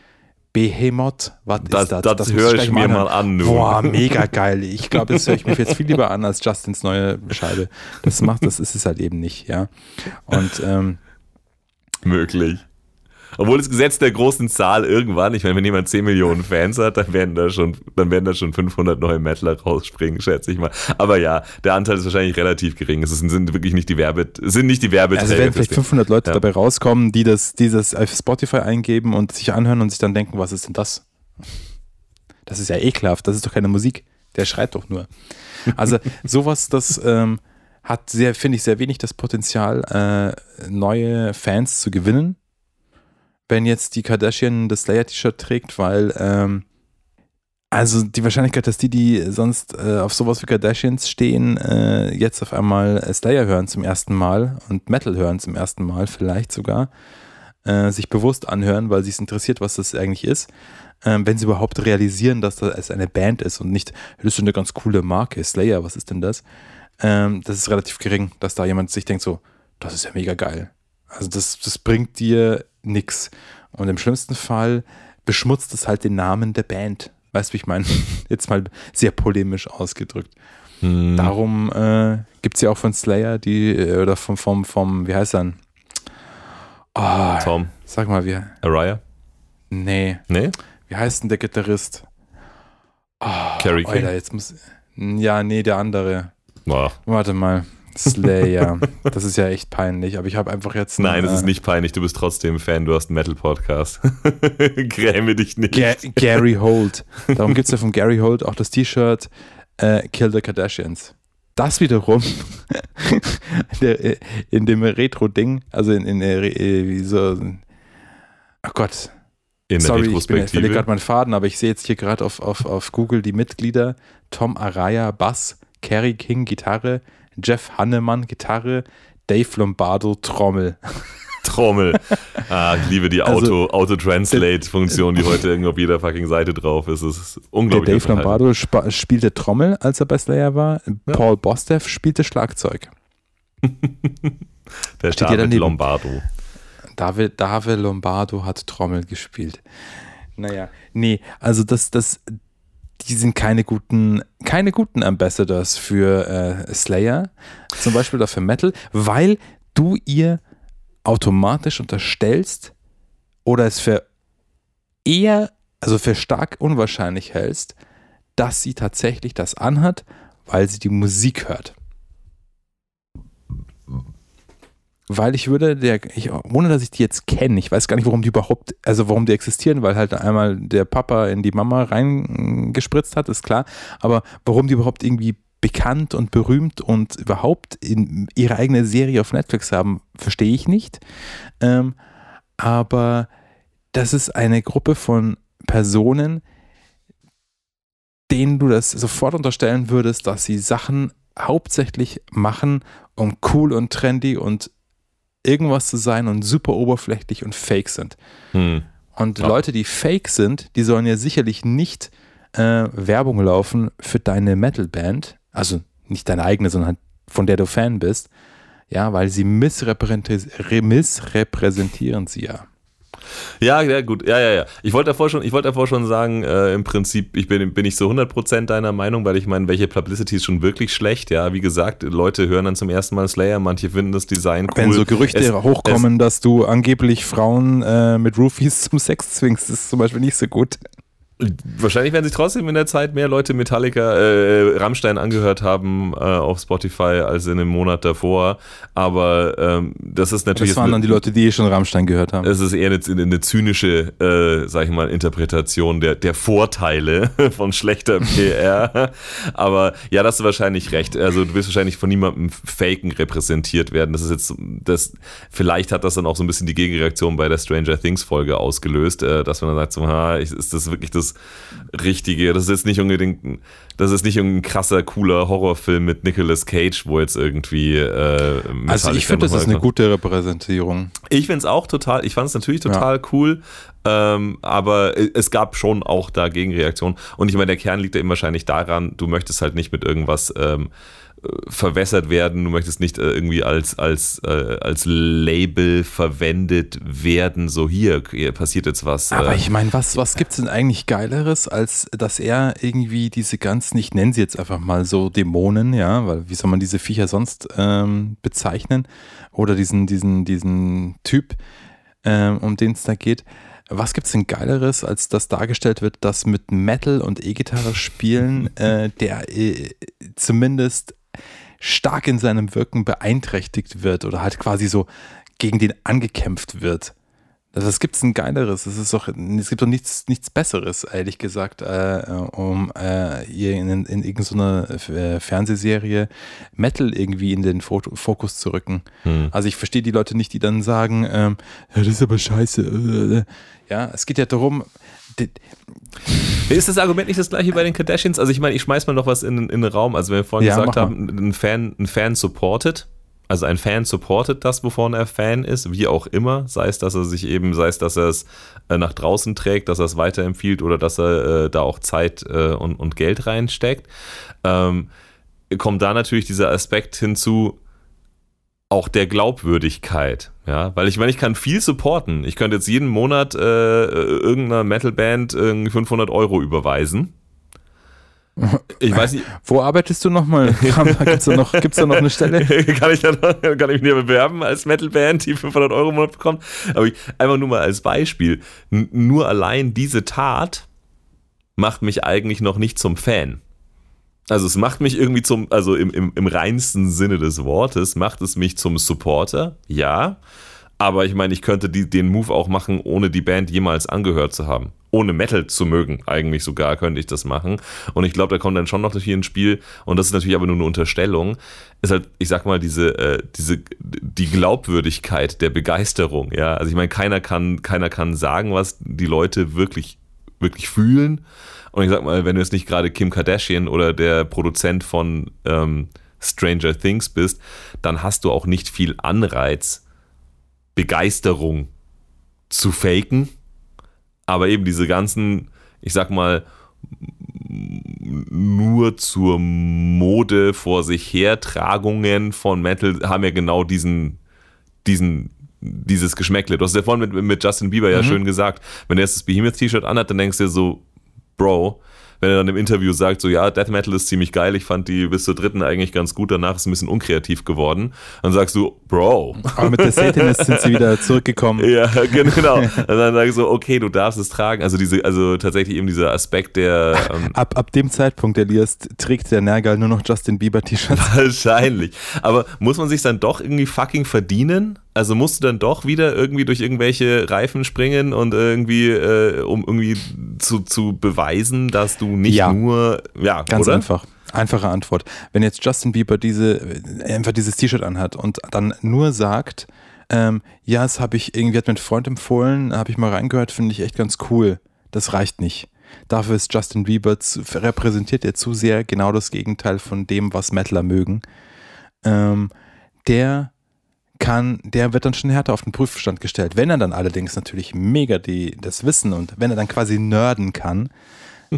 Behemoth, was
Das,
ist das?
das,
muss
höre ich
gleich
mir mal an. Du.
Boah, mega geil. Ich glaube, das höre ich mir jetzt viel lieber an als Justins neue Scheibe. Das macht, das ist es halt eben nicht, ja. Und ähm,
Möglich. Obwohl das Gesetz der großen Zahl irgendwann, ich meine, wenn jemand 10 Millionen Fans hat, dann werden da schon, dann werden da schon 500 neue Metaler rausspringen, schätze ich mal. Aber ja, der Anteil ist wahrscheinlich relativ gering. Es sind, wirklich nicht die Werbe, sind nicht die Werbeträger.
also werden vielleicht
Ding.
500 Leute
Ja.
dabei rauskommen, die das, die das auf Spotify eingeben und sich anhören und sich dann denken, was ist denn das? Das ist ja ekelhaft, das ist doch keine Musik. Der schreit doch nur. Also sowas, das ähm, hat sehr, finde ich, sehr wenig das Potenzial, äh, neue Fans zu gewinnen. Wenn jetzt die Kardashian das Slayer-T-Shirt trägt, weil ähm, also die Wahrscheinlichkeit, dass die, die sonst äh, auf sowas wie Kardashians stehen, äh, jetzt auf einmal Slayer hören zum ersten Mal und Metal hören zum ersten Mal vielleicht sogar, äh, sich bewusst anhören, weil sie es interessiert, was das eigentlich ist, ähm, wenn sie überhaupt realisieren, dass das eine Band ist und nicht, das ist eine ganz coole Marke, Slayer, was ist denn das? Ähm, das ist relativ gering, dass da jemand sich denkt so, das ist ja mega geil. Also das, das bringt dir nix. Und im schlimmsten Fall beschmutzt es halt den Namen der Band. Weißt du, wie ich meine? Jetzt mal sehr polemisch ausgedrückt.
Hm.
Darum äh, gibt es ja auch von Slayer, die, äh, oder vom, vom, vom, wie heißt er denn? Oh,
Tom,
sag mal, wie,
Araya?
nee,
Nee?
wie heißt denn der Gitarrist? Oh,
Carrie King?
Alter, jetzt muss, ja, nee, der andere.
Boah.
Warte mal. Slayer. das ist ja echt peinlich, aber ich habe einfach jetzt.
Nein, es
äh,
ist nicht peinlich. Du bist trotzdem Fan. Du hast einen Metal-Podcast. Gräme dich nicht.
Ga Gary Holt. Darum gibt es ja von Gary Holt auch das T-Shirt äh, Kill the Kardashians. Das wiederum der, äh, in dem Retro-Ding, also in, in der, Re- äh, wie so. Ach Gott,
In der
sorry, ich bin ich verliere
Retrospektive.
gerade meinen Faden, aber ich sehe jetzt hier gerade auf, auf, auf Google die Mitglieder: Tom Araya, Bass, Kerry King, Gitarre, Jeff Hannemann, Gitarre, Dave Lombardo, Trommel.
Trommel. Ah, ich liebe die
Also,
Auto, Auto-Translate-Funktion, die heute irgendwo auf jeder fucking Seite drauf ist. Es ist
Der
unglaublich.
Dave Lombardo spa- spielte Trommel, als er bei Slayer war. Paul Bostev spielte Schlagzeug.
Der
Steht
David. Lombardo.
David, David Lombardo hat Trommel gespielt. Naja, nee, also das, das, die sind keine guten, keine guten Ambassadors für äh, Slayer, zum Beispiel oder für Metal, weil du ihr automatisch unterstellst oder es für eher, also für stark unwahrscheinlich hältst, dass sie tatsächlich das anhat, weil sie die Musik hört. Weil ich würde, der, ich, ohne dass ich die jetzt kenne, ich weiß gar nicht, warum die überhaupt, also warum die existieren, weil halt einmal der Papa in die Mama reingespritzt hat, ist klar, aber warum die überhaupt irgendwie bekannt und berühmt und überhaupt in ihre eigene Serie auf Netflix haben, verstehe ich nicht. Ähm, aber das ist eine Gruppe von Personen, denen du das sofort unterstellen würdest, dass sie Sachen hauptsächlich machen, um cool und trendy und irgendwas zu sein und super oberflächlich und fake sind.
Hm.
Und
Ja.
Leute, die fake sind, die sollen ja sicherlich nicht äh, Werbung laufen für deine Metalband, also nicht deine eigene, sondern halt von der du Fan bist, ja, weil sie missrepräsenti- re- missrepräsentieren sie ja.
Ja, ja, gut. Ja, ja, ja. Ich wollte davor schon, ich wollte davor schon sagen, äh, im Prinzip, ich bin, bin ich so 100% deiner Meinung, weil ich meine, welche Publicity ist schon wirklich schlecht. Ja, wie gesagt, Leute hören dann zum ersten Mal Slayer, manche finden das Design cool.
Wenn so Gerüchte
Es-
hochkommen, dass du angeblich Frauen äh, mit Roofies zum Sex zwingst, ist zum Beispiel nicht so gut.
Wahrscheinlich werden sich trotzdem in der Zeit mehr Leute Metallica, äh, Rammstein angehört haben äh, auf Spotify als in dem Monat davor. Aber ähm, das ist natürlich.
Das waren dann die Leute, die eh schon Rammstein gehört haben.
Es ist eher eine, eine zynische, äh, sag ich mal, Interpretation der, der Vorteile von schlechter PR. Aber ja, da hast du wahrscheinlich recht. Also du wirst wahrscheinlich von niemandem Faken repräsentiert werden. Das ist jetzt, das, vielleicht hat das dann auch so ein bisschen die Gegenreaktion bei der Stranger Things Folge ausgelöst, äh, dass man dann sagt, so, ha, ist das wirklich das Richtige? Das ist jetzt nicht unbedingt, das ist nicht irgendein krasser, cooler Horrorfilm mit Nicolas Cage, wo jetzt irgendwie, äh,
also ich finde, das ist eine gute Repräsentierung.
ich finde es auch total, ich fand es natürlich total cool, ähm, aber es gab schon auch da Gegenreaktionen. Und ich meine, der Kern liegt ja eben wahrscheinlich daran, du möchtest halt nicht mit irgendwas ähm, äh, verwässert werden, du möchtest nicht äh, irgendwie als, als, äh, als Label verwendet werden, so hier, hier passiert jetzt was.
Aber
äh,
ich meine, was, was gibt es denn eigentlich Geileres, als dass er irgendwie diese ganzen, ich nenne sie jetzt einfach mal so Dämonen, ja, weil wie soll man diese Viecher sonst ähm, bezeichnen? Oder diesen, diesen, diesen Typ, ähm, um den es da geht. Was gibt es denn Geileres, als dass dargestellt wird, dass mit Metal und E-Gitarre spielen, äh, der äh, zumindest stark in seinem Wirken beeinträchtigt wird oder halt quasi so gegen den angekämpft wird? Also was gibt's denn Geileres? Es ist doch, es gibt doch nichts, nichts Besseres, ehrlich gesagt, äh, um äh, hier in, in irgendeiner äh, Fernsehserie Metal irgendwie in den Fo Fokus zu rücken.
hm.
Also ich verstehe die Leute nicht, die dann sagen, ähm, ja, das ist aber scheiße. äh. Ja, es geht ja darum,
Ist das Argument nicht das gleiche bei den Kardashians? Also ich meine, ich schmeiß mal noch was in, in den Raum. Also wenn wir vorhin
Ja,
gesagt haben, ein Fan, ein Fan supportet, also ein Fan supportet das, wovon er Fan ist, wie auch immer, sei es, dass er sich eben, sei es, dass er es äh, nach draußen trägt, dass er es weiterempfiehlt oder dass er äh, da auch Zeit äh, und, und Geld reinsteckt, ähm, kommt da natürlich dieser Aspekt hinzu, auch der Glaubwürdigkeit, ja, weil ich meine, ich kann viel supporten. Ich könnte jetzt jeden Monat äh, irgendeiner Metalband irgendwie 500 Euro überweisen. Ich weiß nicht,
wo arbeitest du nochmal? Gibt's da noch, gibt's da noch eine Stelle?
kann ich dann kann ich mich hier bewerben als Metalband, die 500 Euro im Monat bekommt. Aber ich, einfach nur mal als Beispiel, N nur allein diese Tat macht mich eigentlich noch nicht zum Fan. Also es macht mich irgendwie zum, also im, im, im reinsten Sinne des Wortes, macht es mich zum Supporter, ja. Aber ich meine, ich könnte die, den Move auch machen, ohne die Band jemals angehört zu haben. Ohne Metal zu mögen, eigentlich sogar könnte ich das machen. Und ich glaube, da kommt dann schon noch hier ins Spiel, und das ist natürlich aber nur eine Unterstellung, ist halt, ich sag mal, diese, äh, diese, die Glaubwürdigkeit der Begeisterung, ja. Also ich meine, keiner kann, keiner kann sagen, was die Leute wirklich, wirklich fühlen. Und ich sag mal, wenn du jetzt nicht gerade Kim Kardashian oder der Produzent von ähm, Stranger Things bist, dann hast du auch nicht viel Anreiz, Begeisterung zu faken. Aber eben diese ganzen, ich sag mal, nur zur Mode vor sich hertragungen von Metal haben ja genau diesen, diesen, dieses Geschmäckle. Du hast ja vorhin mit, mit Justin Bieber ja schön gesagt, wenn er jetzt das Behemoth-T-Shirt anhat, dann denkst du dir so, Bro, wenn er dann im Interview sagt, so ja, Death Metal ist ziemlich geil, ich fand die bis zur dritten eigentlich ganz gut, danach ist es ein bisschen unkreativ geworden. Dann sagst du, Bro.
Aber mit der Satanist sind sie wieder zurückgekommen.
Ja, genau. Und dann sag ich so, okay, du darfst es tragen. Also diese, also tatsächlich eben dieser Aspekt der ähm,
Ab, ab dem Zeitpunkt, Elias, trägt der Nergal nur noch Justin Bieber T-Shirts.
Wahrscheinlich. Aber muss man sich dann doch irgendwie fucking verdienen? Also musst du dann doch wieder irgendwie durch irgendwelche Reifen springen und irgendwie, äh, um irgendwie zu, zu beweisen, dass du nicht
Ja.
nur, ja,
Ganz
oder?
einfach. Einfache Antwort. Wenn jetzt Justin Bieber diese, äh, einfach dieses T-Shirt anhat und dann nur sagt, ähm, ja, das habe ich irgendwie, hat mir ein Freund empfohlen, habe ich mal reingehört, finde ich echt ganz cool. Das reicht nicht. Dafür ist Justin Bieber, zu, repräsentiert er zu sehr genau das Gegenteil von dem, was Metaler mögen. Ähm, der kann, der wird dann schon härter auf den Prüfstand gestellt. Wenn er dann allerdings natürlich mega die, das Wissen und wenn er dann quasi nerden kann,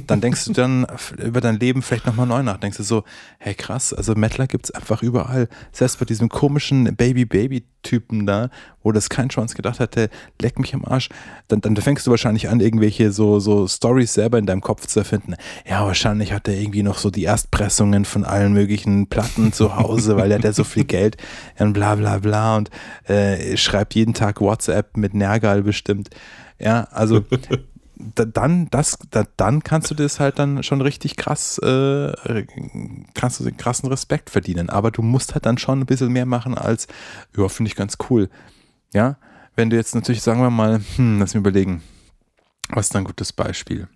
dann denkst du dann über dein Leben vielleicht nochmal neu nach. Denkst du so, hey krass, also Metaler gibt's einfach überall. Selbst bei diesem komischen Baby-Baby-Typen da, wo das kein Chance gedacht hätte, leck mich am Arsch. Dann, dann fängst du wahrscheinlich an, irgendwelche so, so Stories selber in deinem Kopf zu erfinden. Ja, wahrscheinlich hat er irgendwie noch so die Erstpressungen von allen möglichen Platten zu Hause, weil er hat ja so viel Geld und bla bla bla und äh, schreibt jeden Tag WhatsApp mit Nergal bestimmt. Ja, also da, dann, das, da, dann kannst du das halt dann schon richtig krass, äh, kannst du den krassen Respekt verdienen. Aber du musst halt dann schon ein bisschen mehr machen als, ja, finde ich ganz cool. Ja, wenn du jetzt natürlich, sagen wir mal, hm, lass mich überlegen, was ist ein gutes Beispiel?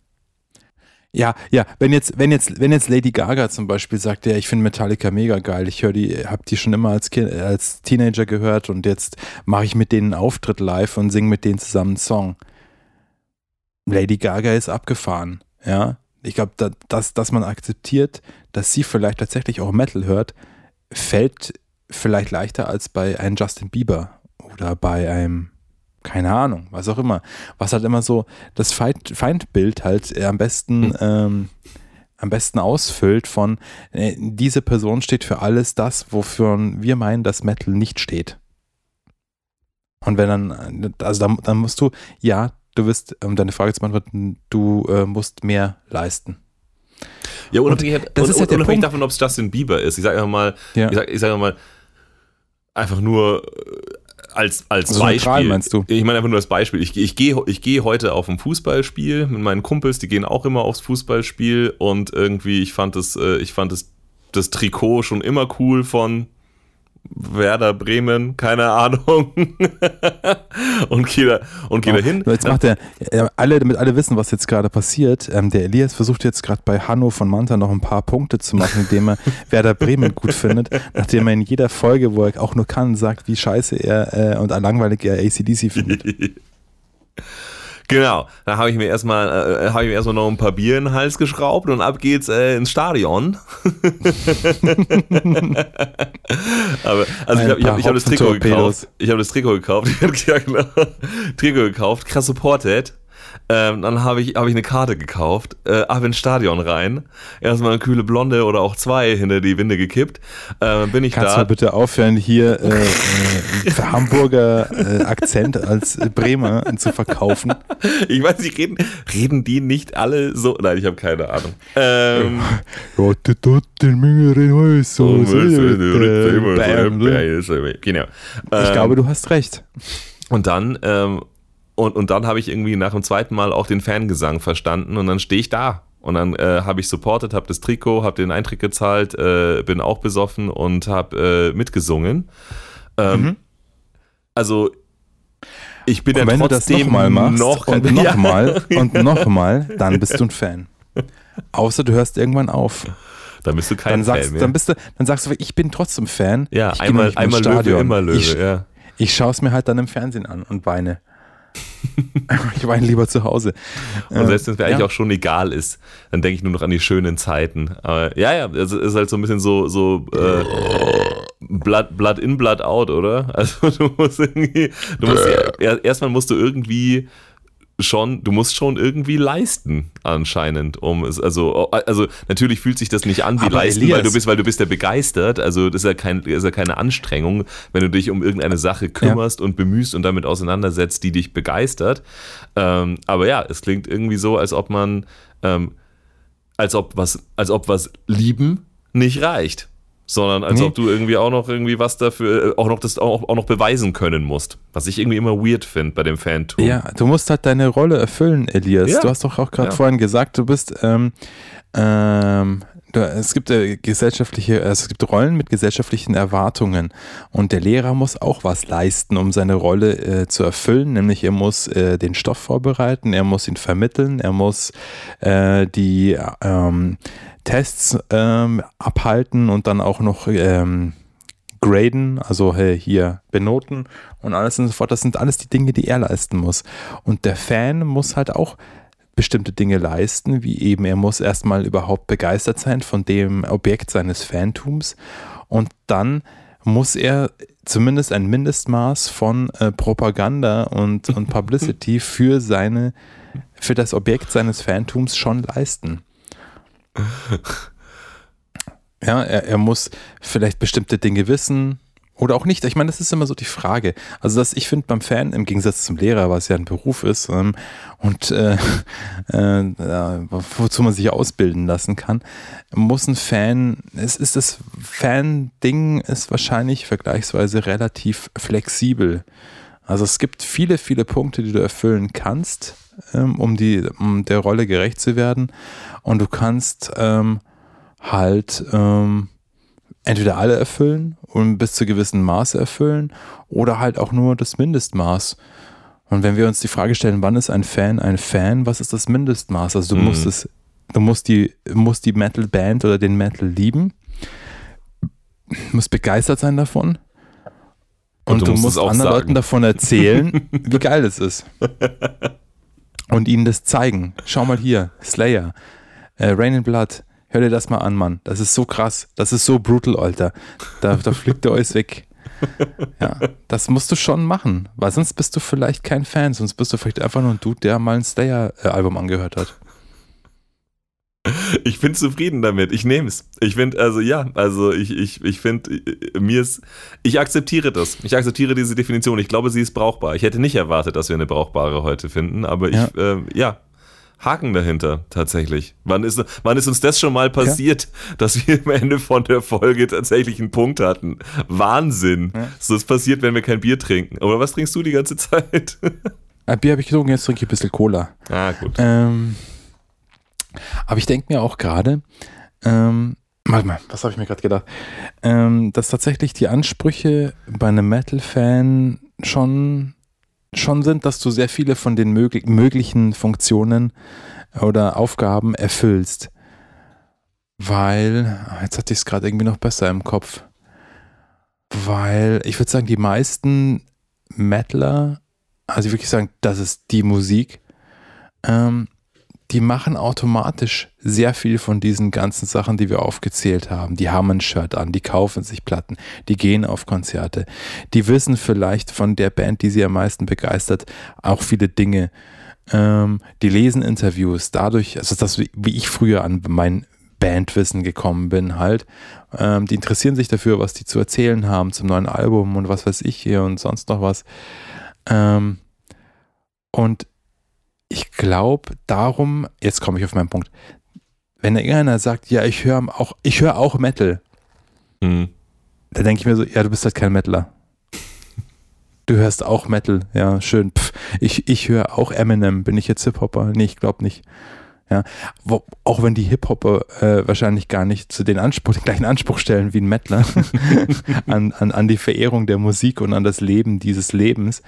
Ja, ja, wenn jetzt, wenn jetzt, wenn jetzt Lady Gaga zum Beispiel sagt, ja, ich finde Metallica mega geil, ich höre die, hab die schon immer als, kind, als Teenager gehört und jetzt mache ich mit denen einen Auftritt live und singe mit denen zusammen einen Song. Lady Gaga ist abgefahren, ja. Ich glaube, da, dass, dass man akzeptiert, dass sie vielleicht tatsächlich auch Metal hört, fällt vielleicht leichter als bei einem Justin Bieber oder bei einem, keine Ahnung, was auch immer. Was halt immer so das Feind, Feindbild halt äh, am besten, ähm, am besten ausfüllt von, äh, diese Person steht für alles das, wofür wir meinen, dass Metal nicht steht. Und wenn dann, also dann, dann musst du, ja, du wirst, um deine Frage zu beantworten, du äh, musst mehr leisten.
Ja, unabhängig,
das ist
un-
halt
unabhängig
Punkt.
davon, ob es Justin Bieber ist. Ich sage einfach mal,
Ja.
ich sage sag mal, einfach nur äh, als, als
Also
Beispiel.
meinst du?
Ich meine einfach nur als Beispiel. Ich, ich gehe ich geh heute auf ein Fußballspiel mit meinen Kumpels, die gehen auch immer aufs Fußballspiel und irgendwie, ich fand das, äh, ich fand das, das Trikot schon immer cool von Werder Bremen, keine Ahnung. und gehe da, und geh da hin.
Jetzt macht er, äh, alle, damit alle wissen, was jetzt gerade passiert, ähm, der Elias versucht jetzt gerade bei Hanno von Manta noch ein paar Punkte zu machen, indem er Werder Bremen gut findet, nachdem er in jeder Folge, wo er auch nur kann, sagt, wie scheiße er äh, und langweilig er ACDC findet.
Genau, da habe ich mir erstmal äh, habe ich mir erstmal noch ein paar Bier in den Hals geschraubt und ab geht's äh, ins Stadion. Aber also ich
Ein
habe ich hab, ich hab das Trikot
Torpedos.
gekauft. Ich habe das Trikot gekauft. ja, genau. Trikot gekauft, krass supported. Ähm, dann habe ich, hab ich eine Karte gekauft, äh, ab ins Stadion rein. Erstmal eine kühle Blonde oder auch zwei hinter die Winde gekippt. Äh, bin ich
Kannst du
da.
mal bitte aufhören, hier äh, äh, Hamburger äh, Akzent als Bremer zu verkaufen?
Ich weiß nicht, reden, reden die nicht alle so? Nein, ich habe keine Ahnung. Ähm, Genau.
Ich
Ähm,
glaube, du hast recht.
Und dann, ähm, und, und dann habe ich irgendwie nach dem zweiten Mal auch den Fangesang verstanden und dann stehe ich da. Und dann äh, habe ich supportet, habe das Trikot, habe den Eintritt gezahlt, äh, bin auch besoffen und habe äh, mitgesungen. Ähm,
Mhm.
Also ich bin
Und
ja
wenn du das
trotzdem
nochmal machst
noch
und
Ja.
nochmal und nochmal, dann bist du ein Fan. Außer du hörst irgendwann auf.
Dann bist du kein
Dann sagst,
Fan mehr.
dann bist du, dann sagst du, ich bin trotzdem Fan.
ja,
ich
einmal,
noch
einmal Löwe, immer Löwe.
Ich,
ja.
ich schaue es mir halt dann im Fernsehen an und weine. ich weine lieber zu Hause.
Und selbst wenn es mir eigentlich
ja.
auch schon egal ist, dann denke ich nur noch an die schönen Zeiten. Aber ja, ja, es ist halt so ein bisschen so, so äh, Blood, Blood in, Blood out, oder? Also du musst irgendwie, du musst er- erstmal musst du irgendwie schon, du musst schon irgendwie leisten anscheinend, um es also also natürlich fühlt sich das nicht an wie
Aber
leisten,
Elias-
weil du bist weil du bist ja begeistert, also das ist ja kein ist ja keine Anstrengung, wenn du dich um irgendeine Sache kümmerst und bemühst und damit auseinandersetzt, die dich begeistert. Ähm, aber ja, es klingt irgendwie so, als ob man ähm, als ob was als ob was lieben nicht reicht. Sondern als
Nee.
ob du irgendwie auch noch irgendwie was dafür, äh, auch noch das auch, auch noch beweisen können musst. Was ich irgendwie immer weird finde bei dem Fantum.
Ja, du musst halt deine Rolle erfüllen, Elias.
Ja.
Du hast doch auch gerade
Ja.
vorhin gesagt, du bist, ähm, ähm, es gibt äh, gesellschaftliche, also es gibt Rollen mit gesellschaftlichen Erwartungen und der Lehrer muss auch was leisten, um seine Rolle äh, zu erfüllen, nämlich er muss äh, den Stoff vorbereiten, er muss ihn vermitteln, er muss äh, die ähm, Tests ähm, abhalten und dann auch noch ähm, graden, also hey, hier benoten und alles und so fort. Das sind alles die Dinge, die er leisten muss. Und der Fan muss halt auch bestimmte Dinge leisten, wie eben er muss erstmal überhaupt begeistert sein von dem Objekt seines Fantums und dann muss er zumindest ein Mindestmaß von äh, Propaganda und, und Publicity für seine für das Objekt seines Fantums schon leisten. Ja, er, er muss vielleicht bestimmte Dinge wissen oder auch nicht. Ich meine, das ist immer so die Frage. Also, dass ich finde beim Fan, im Gegensatz zum Lehrer, was ja ein Beruf ist ähm, und äh, äh, wozu man sich ausbilden lassen kann, muss ein Fan, es ist das Fan-Ding ist wahrscheinlich vergleichsweise relativ flexibel. Also es gibt viele, viele Punkte, die du erfüllen kannst, ähm, um, die, um der Rolle gerecht zu werden. Und du kannst ähm, halt ähm, entweder alle erfüllen und bis zu gewissen Maße erfüllen oder halt auch nur das Mindestmaß. Und wenn wir uns die Frage stellen, wann ist ein Fan ein Fan, was ist das Mindestmaß? Also du
Mhm.
musst es, du musst die, musst die Metal-Band oder den Metal lieben, musst begeistert sein davon. Und,
Und du musst
musst anderen
sagen.
Leuten davon erzählen, wie geil es ist. Und ihnen das zeigen. Schau mal hier, Slayer, äh, Rain in Blood. Hör dir das mal an, Mann. Das ist so krass. Das ist so brutal, Alter. Da, da fliegt der alles weg. Ja, das musst du schon machen, weil sonst bist du vielleicht kein Fan, sonst bist du vielleicht einfach nur ein Dude, der mal ein Slayer-Album angehört hat.
Ich bin zufrieden damit. Ich nehme es. Ich finde, also ja, also ich, ich, ich finde, mir ist, ich akzeptiere das. Ich akzeptiere diese Definition. Ich glaube, sie ist brauchbar. Ich hätte nicht erwartet, dass wir eine brauchbare heute finden, aber ich,
Ja.
ja, ja Haken dahinter tatsächlich. Wann ist, wann ist uns das schon mal passiert, dass wir am Ende von der Folge tatsächlich einen Punkt hatten? Wahnsinn.
Ja.
So ist passiert, wenn wir kein Bier trinken. Aber was trinkst du die ganze Zeit?
Ein Bier habe ich getrunken, jetzt trinke ich ein bisschen Cola.
ah, gut.
Ähm, aber ich denke mir auch gerade, ähm, warte mal, was habe ich mir gerade gedacht? Ähm, dass tatsächlich die Ansprüche bei einem Metal-Fan schon, schon sind, dass du sehr viele von den möglich, möglichen Funktionen oder Aufgaben erfüllst. Weil, ah, jetzt hatte ich es gerade irgendwie noch besser im Kopf. Weil ich würde sagen, die meisten Metaler, also wirklich sagen, das ist die Musik, ähm, die machen automatisch sehr viel von diesen ganzen Sachen, die wir aufgezählt haben. Die haben ein Shirt an, die kaufen sich Platten, die gehen auf Konzerte, die wissen vielleicht von der Band, die sie am meisten begeistert, auch viele Dinge. Ähm, die lesen Interviews, dadurch, also das, wie ich früher an mein Bandwissen gekommen bin, halt. Ähm, die interessieren sich dafür, was die zu erzählen haben zum neuen Album und was weiß ich hier und sonst noch was. Ähm, und ich glaube, darum, jetzt komme ich auf meinen Punkt. Wenn irgendeiner sagt, ja, ich höre auch, ich höre auch Metal,
Hm.
da denke ich mir so, ja, du bist halt kein Metaler. Du hörst auch Metal, ja, schön. Pff, ich ich höre auch Eminem. Bin ich jetzt Hip-Hopper? Nee, ich glaube nicht. Ja, wo, auch wenn die Hip-Hopper äh, wahrscheinlich gar nicht zu den Anspruch, den gleichen Anspruch stellen wie ein Metaler an, an, an die Verehrung der Musik und an das Leben dieses Lebens,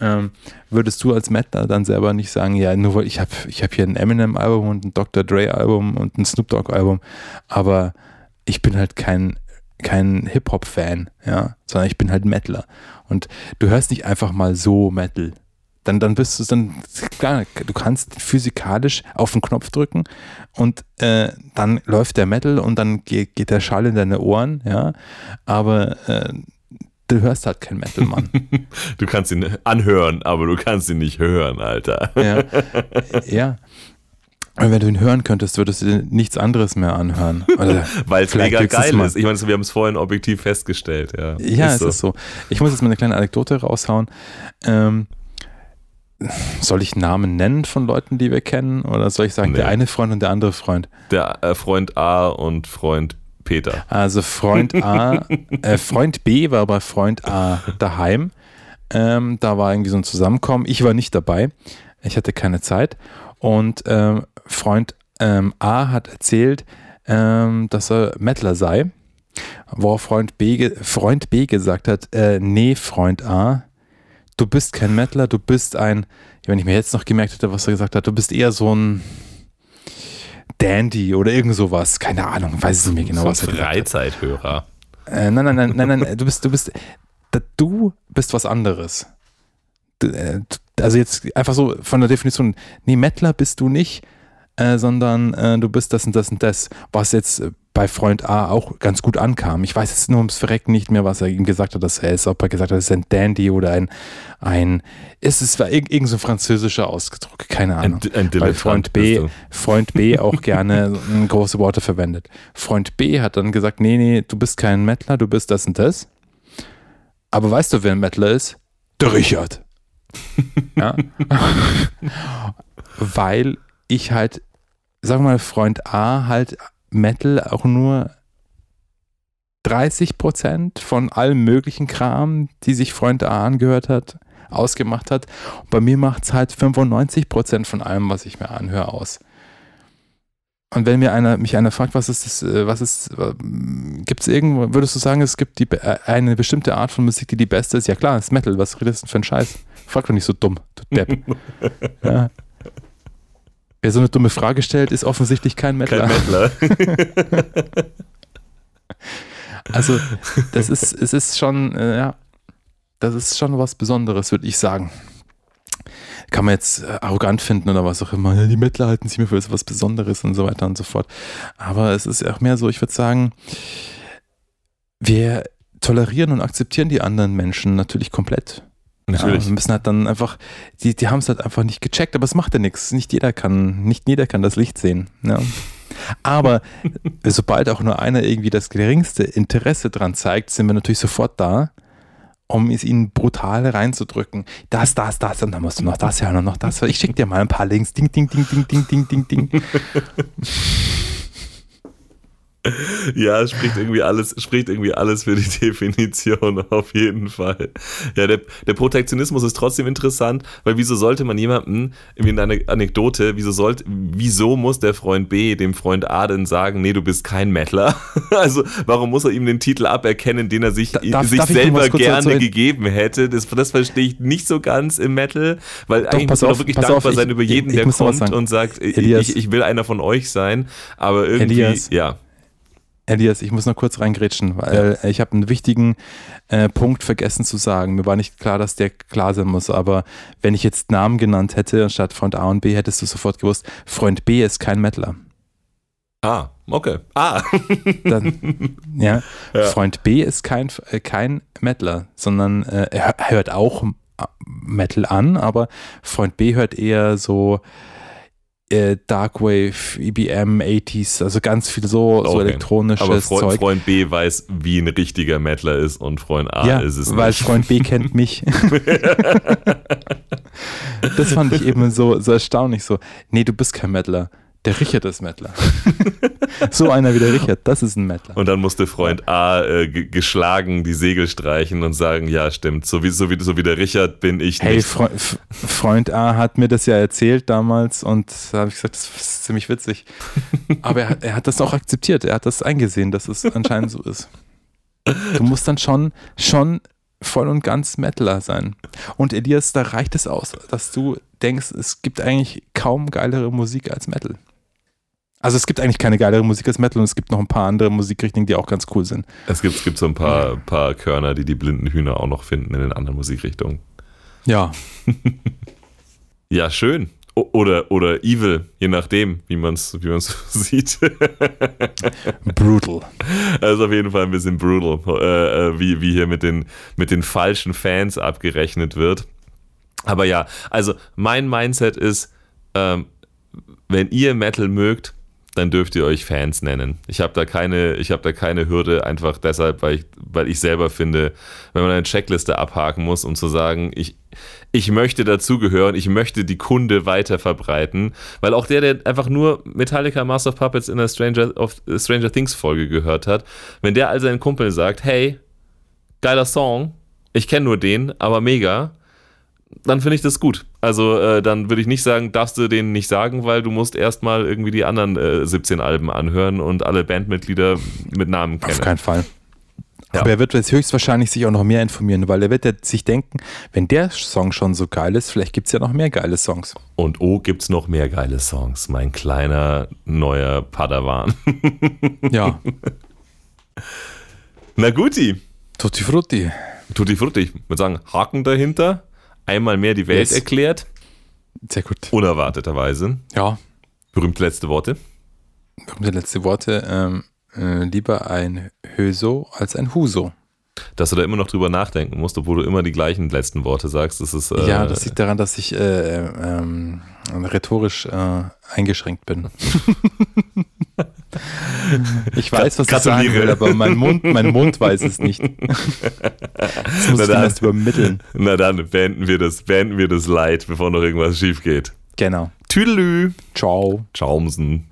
ähm, würdest du als Metaler dann selber nicht sagen, ja, nur weil ich habe ich hab hier ein Eminem-Album und ein Dr. Dre-Album und ein Snoop Dogg-Album, aber ich bin halt kein, kein Hip-Hop-Fan, ja, sondern ich bin halt Metaler. Und du hörst nicht einfach mal so Metal. Dann, dann bist du dann, klar, du kannst physikalisch auf den Knopf drücken und äh, dann läuft der Metal und dann geht, geht der Schall in deine Ohren, ja. Aber äh, du hörst halt kein Metal, Mann.
Du kannst ihn anhören, aber du kannst ihn nicht hören, Alter.
ja. ja. Und wenn du ihn hören könntest, würdest du dir nichts anderes mehr anhören.
Weil es mega geil ist. Ich meine, wir haben es vorhin objektiv festgestellt. Ja,
ja ist es so. ist so. Ich muss jetzt mal eine kleine Anekdote raushauen. Ähm, soll ich Namen nennen von Leuten, die wir kennen? Oder soll ich sagen, nee. der eine Freund und der andere Freund?
Der äh, Freund A und Freund Peter.
Also Freund A, äh, Freund B war bei Freund A daheim. Ähm, da war irgendwie so ein Zusammenkommen. Ich war nicht dabei. Ich hatte keine Zeit. Und ähm, Freund ähm, A hat erzählt, ähm, dass er Mettler sei. Wo Freund B, Freund B gesagt hat, äh, nee, Freund A, du bist kein Mettler, du bist ein, wenn ich mir jetzt noch gemerkt hätte, was er gesagt hat, du bist eher so ein Dandy oder irgend sowas. Keine Ahnung, weiß ich nicht mehr genau,
so was er Freizeithörer.
Äh, nein, nein, nein, nein, nein, du bist, du bist, du bist was anderes. Äh, also jetzt einfach so von der Definition, nee, Mettler bist du nicht, äh, sondern äh, du bist das und das und das, was jetzt bei Freund A auch ganz gut ankam. Ich weiß jetzt nur ums Verrecken nicht mehr, was er ihm gesagt hat, dass er ist, ob er gesagt hat, es ist ein Dandy oder ein, ein ist es war irgend so französischer Ausdruck, keine Ahnung. Ein, ein Weil Freund B, Freund B auch gerne große Worte verwendet. Freund B hat dann gesagt, nee, nee, du bist kein Mettler, du bist das und das. Aber weißt du, wer ein Mettler ist? Der Richard. ja. Weil ich halt, sagen wir mal, Freund A halt Metal auch nur 30% von allem möglichen Kram, die sich Freund A angehört hat, ausgemacht hat. Und bei mir macht es halt 95% von allem, was ich mir anhöre, aus. Und wenn mir einer, mich einer fragt, was ist das, äh, was ist, äh, gibt es irgendwo, würdest du sagen, es gibt die, äh, eine bestimmte Art von Musik, die die beste ist? Ja klar, ist Metal, was redest du denn für ein Scheiß? Frag doch nicht so dumm, du Depp. ja. Wer so eine dumme Frage stellt, ist offensichtlich kein Mettler. Kein Mettler. also, das ist, es ist schon, äh, ja, das ist schon was Besonderes, würde ich sagen. Kann man jetzt äh, arrogant finden oder was auch immer. Die Mettler halten sich mir für was Besonderes und so weiter und so fort. Aber es ist auch mehr so, ich würde sagen, wir tolerieren und akzeptieren die anderen Menschen natürlich komplett. Natürlich. Ja, wir müssen halt dann einfach, die, die haben es halt einfach nicht gecheckt, aber es macht ja nichts. Nicht jeder kann, nicht jeder kann das Licht sehen. Ja. Aber sobald auch nur einer irgendwie das geringste Interesse dran zeigt, sind wir natürlich sofort da, um es ihnen brutal reinzudrücken. Das, das, das, und dann musst du noch das hören und noch das. Ich schicke dir mal ein paar Links. Ding, ding, ding, ding, ding, ding, ding, ding.
Ja, es spricht irgendwie alles, spricht irgendwie alles für die Definition, auf jeden Fall. Ja, der, der Protektionismus ist trotzdem interessant, weil wieso sollte man jemanden, in einer Anekdote, wieso sollte, wieso muss der Freund B dem Freund A denn sagen, nee, du bist kein Mettler? Also, warum muss er ihm den Titel aberkennen, den er sich, darf, sich darf selber gerne gegeben hätte? Das, das verstehe ich nicht so ganz im Metal, weil doch, eigentlich muss man doch wirklich dankbar auf, sein ich, über jeden, ich, ich der kommt und sagt, ich, ich, will einer von euch sein, aber irgendwie, Elias. ja.
Elias, ich muss noch kurz reingrätschen, weil ja. ich habe einen wichtigen äh, Punkt vergessen zu sagen. Mir war nicht klar, dass der klar sein muss, aber wenn ich jetzt Namen genannt hätte, anstatt Freund A und B, hättest du sofort gewusst, Freund B ist kein Mettler.
Ah, okay. Ah.
Dann, ja, ja, Freund B ist kein, äh, kein Mettler, sondern äh, er hört auch Metal an, aber Freund B hört eher so äh, Darkwave, EBM, 80s, also ganz viel so, okay. so elektronisches Aber
Freund,
Zeug.
Freund B weiß, wie ein richtiger Mettler ist und Freund A ja, ist es
nicht. weil Freund B kennt mich. das fand ich eben so, so erstaunlich so. Nee, du bist kein Mettler. Der Richard ist Mettler. so einer wie der Richard, das ist ein Mettler.
Und dann musste Freund A äh, geschlagen die Segel streichen und sagen, ja stimmt, so wie, so wie, so wie der Richard bin ich
hey,
nicht.
Fre Freund A hat mir das ja erzählt damals und da habe ich gesagt, das ist ziemlich witzig. Aber er, er hat das auch akzeptiert, er hat das eingesehen, dass es anscheinend so ist. Du musst dann schon, schon voll und ganz Metaler sein. Und Elias, da reicht es aus, dass du denkst, es gibt eigentlich kaum geilere Musik als Metal. Also es gibt eigentlich keine geilere Musik als Metal und es gibt noch ein paar andere Musikrichtungen, die auch ganz cool sind.
Es gibt, es gibt so ein paar, paar Körner, die die blinden Hühner auch noch finden in den anderen Musikrichtungen.
Ja.
ja, schön. oder, oder Evil, je nachdem, wie man es wie man's sieht.
Brutal.
Also auf jeden Fall ein bisschen brutal, äh, äh, wie, wie hier mit den, mit den falschen Fans abgerechnet wird. Aber ja, also mein Mindset ist, ähm, wenn ihr Metal mögt, dann dürft ihr euch Fans nennen. Ich habe da keine, ich habe da keine Hürde, einfach deshalb, weil ich, weil ich selber finde, wenn man eine Checkliste abhaken muss, um zu sagen, ich, ich möchte dazugehören, ich möchte die Kunde weiter verbreiten, weil auch der, der einfach nur Metallica Master of Puppets in der Stranger, of, Stranger Things Folge gehört hat, wenn der all seinen Kumpeln sagt, hey, geiler Song, ich kenne nur den, aber mega, dann finde ich das gut. Also äh, dann würde ich nicht sagen, darfst du denen nicht sagen, weil du musst erstmal irgendwie die anderen äh, 17 Alben anhören und alle Bandmitglieder mit Namen kennen.
Auf keinen Fall.
Ja.
Aber er wird jetzt höchstwahrscheinlich sich auch noch mehr informieren, weil er wird jetzt sich denken, wenn der Song schon so geil ist, vielleicht gibt es ja noch mehr geile Songs.
Und oh, gibt's noch mehr geile Songs, mein kleiner neuer Padawan.
Ja,
Na guti,
Tutti Frutti.
Tutti Frutti. Ich würde sagen, Haken dahinter, einmal mehr die Welt
Yes.
erklärt,
Sehr gut.
unerwarteterweise.
Ja,
Berühmte letzte Worte.
die letzte Worte. Ähm, äh, lieber ein Höso als ein Huso.
Dass du da immer noch drüber nachdenken musst, obwohl du immer die gleichen letzten Worte sagst. Das ist, äh,
ja, das liegt daran, dass ich äh, ähm, rhetorisch äh, eingeschränkt bin. ich weiß, was ich sagen
Gratuliere.
will, aber mein Mund, mein Mund weiß es nicht. Das muss
Na
ich
dann
erst übermitteln.
Na dann, beenden wir das, beenden wir das Leid, bevor noch irgendwas schief geht.
Genau.
Tüdelü.
Ciao.
Chaumsen.